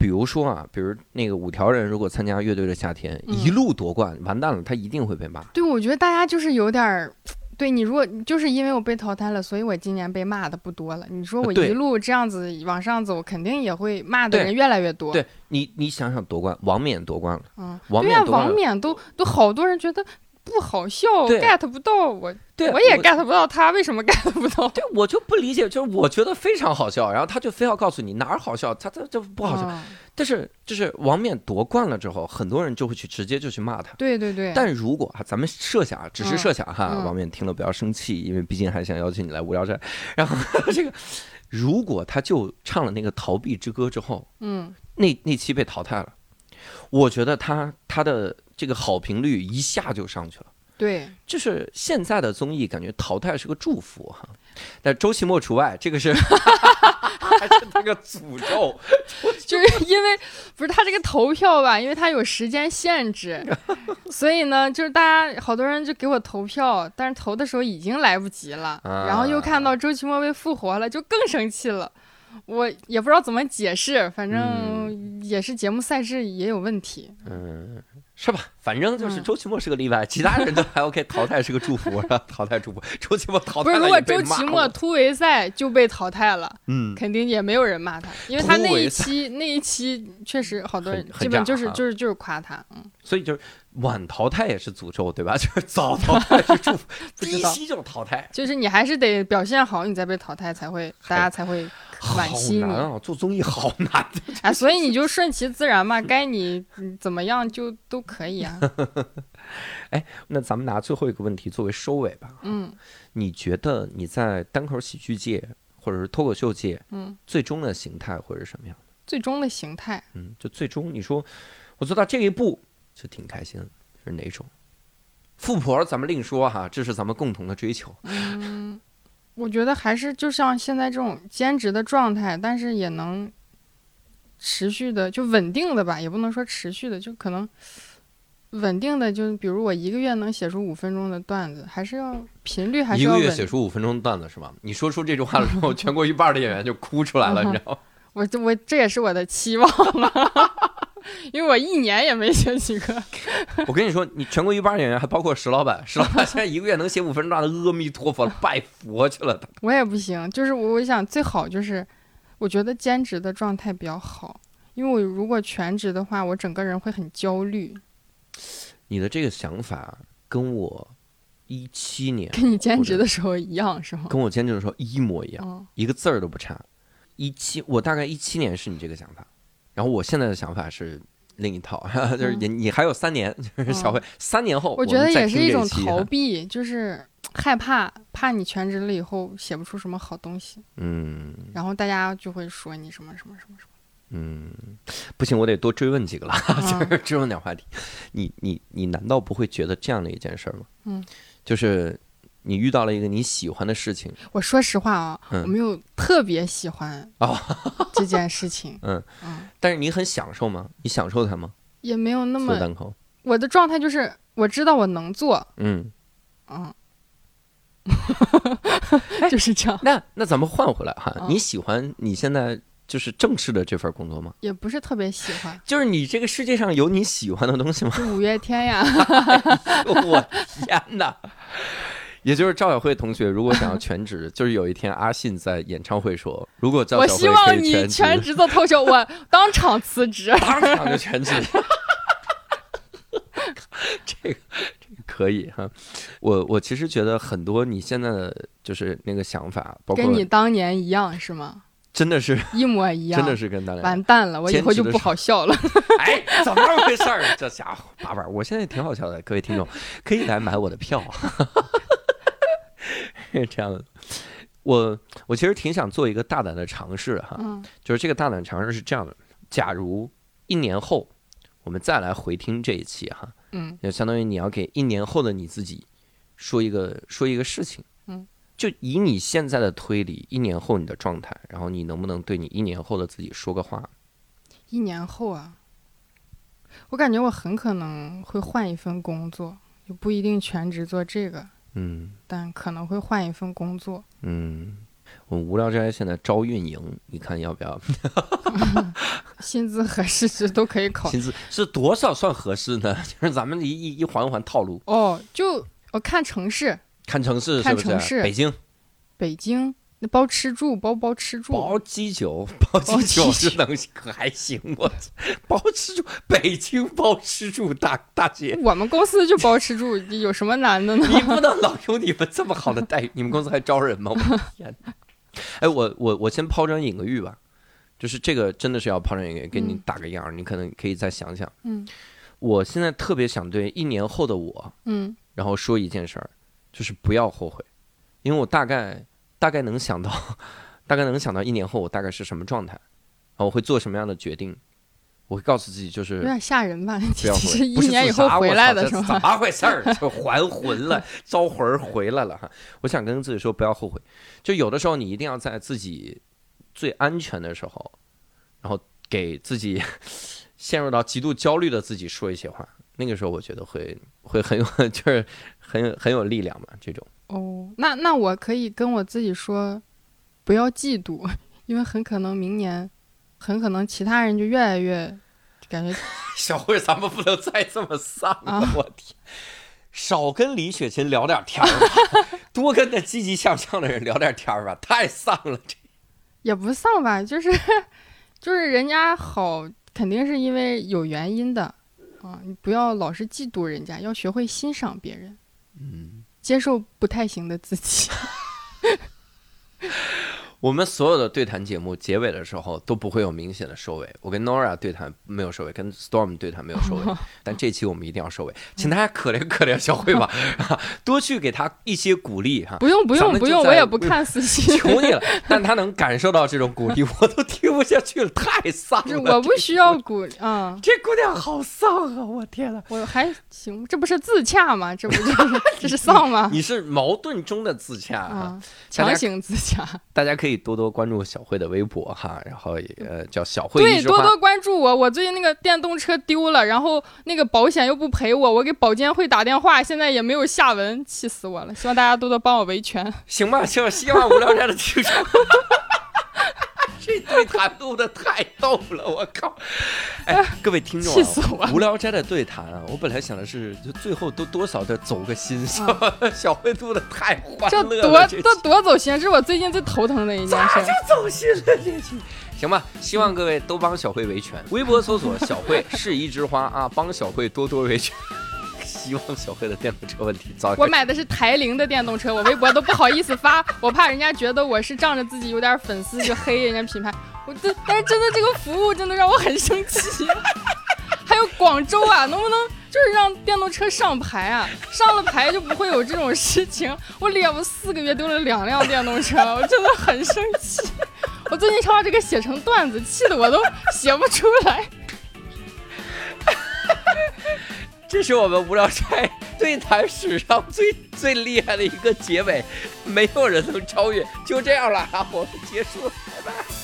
比如说啊，比如那个五条人如果参加乐队的夏天，嗯一路夺冠，完蛋了，他一定会被骂。对，我觉得大家就是有点儿。对你，如果就是因为我被淘汰了，所以我今年被骂的不多了。你说我一路这样子往上走，肯定也会骂的人越来越多。对你，你想想夺冠，王冕夺冠了，嗯，王对呀、冕夺冠了，王冕都都好多人觉得不好笑，get 不到我，对我也 get 不到他为什么 get 不到。对我就不理解，就是我觉得非常好笑，然后他就非要告诉你哪儿好笑，他他就不好笑。嗯但是就是王冕夺冠了之后，很多人就会去直接就去骂他。对对对，但如果啊，咱们设想啊，只是设想哈，嗯王冕听了不要生气，因为毕竟还想邀请你来无聊斋。然后 这个，如果他就唱了那个逃避之歌之后，嗯，那那期被淘汰了，我觉得他他的这个好评率一下就上去了。对，就是现在的综艺感觉淘汰是个祝福哈，但周奇墨除外，这个是 还是那个诅咒。就是因为不是他这个投票吧，因为他有时间限制，所以呢，就是大家好多人就给我投票，但是投的时候已经来不及了，啊然后又看到周奇墨被复活了，就更生气了。我也不知道怎么解释，反正也是节目赛制也有问题。嗯，是吧？反正就是嗯周奇墨是个例外，其他人都还 OK，淘汰是个祝福，是吧？淘汰祝福，周奇墨淘汰不是，如果周奇墨突围赛就被淘汰了，嗯，肯定也没有人骂他，因为他那一期那一期确实好多人基本就是就是就是夸他，嗯，所以就是晚淘汰也是诅咒，对吧？就是早淘汰是祝福，第一期就是淘汰，就是你还是得表现好，你再被淘汰才会，大家才会好惋惜你。难啊！做综艺好难的。哎，所以你就顺其自然嘛，该你嗯怎么样就都可以啊。哎那咱们拿最后一个问题作为收尾吧。嗯你觉得你在单口喜剧界或者是脱口秀界嗯，最终的形态会是什么样的？最终的形态，嗯，就最终你说我做到这一步就挺开心，是哪种？富婆咱们另说哈，这是咱们共同的追求。嗯，我觉得还是就像现在这种兼职的状态，但是也能持续的就稳定的吧，也不能说持续的，就可能稳定的，就比如我一个月能写出五分钟的段子，还是要频率还是一个月要写出五分钟段子是吧？你说出这句话的时候，全国一半的演员就哭出来了，你知道吗？我这我这也是我的期望啊，因为我一年也没写几个。我跟你说，你全国一半的演员还包括石老板，石老板现在一个月能写五分钟段子，阿弥陀佛，拜佛去了。我也不行，就是我我想最好就是，我觉得兼职的状态比较好，因为我如果全职的话，我整个人会很焦虑，你的这个想法跟我一七年跟你兼职的时候一样，是吗？跟我兼职的时候一模一样，嗯一个字儿都不差。一七，我大概一七年是你这个想法，然后我现在的想法是另一套，就是你你还有三年，就是小慧、三年后，嗯我觉得也是一种逃避，就是害怕怕你全职了以后写不出什么好东西，嗯。然后大家就会说你什么什么什么什么。嗯，不行，我得多追问几个了，就是追问点话题。你你你难道不会觉得这样的一件事儿吗？嗯，就是你遇到了一个你喜欢的事情，我说实话啊，嗯。我没有特别喜欢哦。这件事情，嗯。嗯，但是你很享受吗？你享受它吗？也没有那么，做单口，我的状态就是我知道我能做，嗯，嗯，就是这样，那那咱们换回来哈，嗯。你喜欢你现在就是正式的这份工作吗？也不是特别喜欢，就是你这个世界上有你喜欢的东西吗？就五月天呀，我天哪！也就是赵小慧同学，如果想要全职，就是有一天阿信在演唱会说，如果赵我希望你全全职做脱口秀，我当场辞职。当场就全职。这个这个可以哈，我我其实觉得很多你现在的就是那个想法，包括跟你当年一样是吗？真的是一模一样，真的是跟大家完蛋了，我以后就不好笑了。哎，怎么回事儿？这家伙八板，我现在挺好笑的，各位听众可以来买我的票。是 这样的，我我其实挺想做一个大胆的尝试哈，嗯。就是这个大胆尝试是这样的：假如一年后我们再来回听这一期哈，嗯。就相当于你要给一年后的你自己说一个说一个事情，嗯，就以你现在的推理，一年后你的状态，然后你能不能对你一年后的自己说个话？一年后啊，我感觉我很可能会换一份工作，就不一定全职做这个，嗯但可能会换一份工作。嗯，我们无聊斋现在招运营，你看要不要？薪资合适值都可以考。薪资是多少算合适呢？就是咱们一一一环环套路，哦，就我看城市，看城市是不是？看城市北京北京那包吃住，包包吃住，包鸡酒，包鸡酒包是能可 还行，我包吃住，北京包吃住，大大姐。我们公司就包吃住，有什么难的呢？你不能老有你们这么好的待遇，你们公司还招人吗？我的天哪！哎，我我我先抛砖引个玉吧，就是这个真的是要抛砖引玉，给你嗯打个样儿，你可能可以再想想。嗯我现在特别想对一年后的我，嗯然后说一件事儿，就是不要后悔，因为我大概大概能想到，大概能想到一年后我大概是什么状态，啊，我会做什么样的决定，我会告诉自己就是有点吓人吧？不要你是回，不是一年以后回来的是吗？怎么回事儿？就还魂了，招魂儿回来了哈。我想跟自己说，不要后悔。就有的时候，你一定要在自己最安全的时候，然后给自己 陷入到极度焦虑的自己说一些话。那个时候，我觉得会会很有，就是很有很有力量嘛。这种哦，那那我可以跟我自己说，不要嫉妒，因为很可能明年，很可能其他人就越来越感觉 小慧，咱们不能再这么丧了，啊我天！少跟李雪琴聊点天儿吧，多跟那积极向上的人聊点天儿吧，太丧了。这也不丧吧，就是就是人家好，肯定是因为有原因的啊，你不要老是嫉妒人家，要学会欣赏别人，嗯，接受不太行的自己。我们所有的对谈节目结尾的时候都不会有明显的收尾。我跟 Nora 对谈没有收尾，跟 Storm 对谈没有收尾，但这期我们一定要收尾，请大家可怜可怜小慧吧，多去给她一些鼓励哈。不用不用不用，我也不看私信，求你了，但她能感受到这种鼓励，我都听不下去了，太丧了。我不需要鼓励啊。这姑娘好丧啊！我天呐，我还行，这不是自洽吗？这不就是这是丧吗？你是矛盾中的自洽哈。啊，强行自洽。大家可以多多关注小慧的微博哈，然后也呃叫小慧对。多多关注我。我最近那个电动车丢了，然后那个保险又不赔我，我给保监会打电话，现在也没有下文，气死我了。希望大家多多帮我维权。行吧，行吧，希望无聊站的听众。这对谈录的太逗了，我靠！哎，各位听众、气死我啊，无聊斋的对谈啊，我本来想的是，就最后都多少得走个心，小、小慧录的太欢这乐这这多走心，这是我最近最头疼的一件事咋就。走心了这期？行吧，希望各位都帮小慧维权，微博搜索“小慧 是一枝花”啊，帮小慧多多维权。希望小慧的电动车问题早。我买的是台铃的电动车，我微博都不好意思发，我怕人家觉得我是仗着自己有点粉丝就黑人家品牌。我这但是真的这个服务真的让我很生气。还有广州啊，能不能就是让电动车上牌啊？上了牌就不会有这种事情。我脸我四个月丢了两辆电动车，我真的很生气。我最近想把这个写成段子，气得我都写不出来。这是我们无聊斋对谈史上最最厉害的一个结尾，没有人能超越。就这样了，我们结束了，拜拜。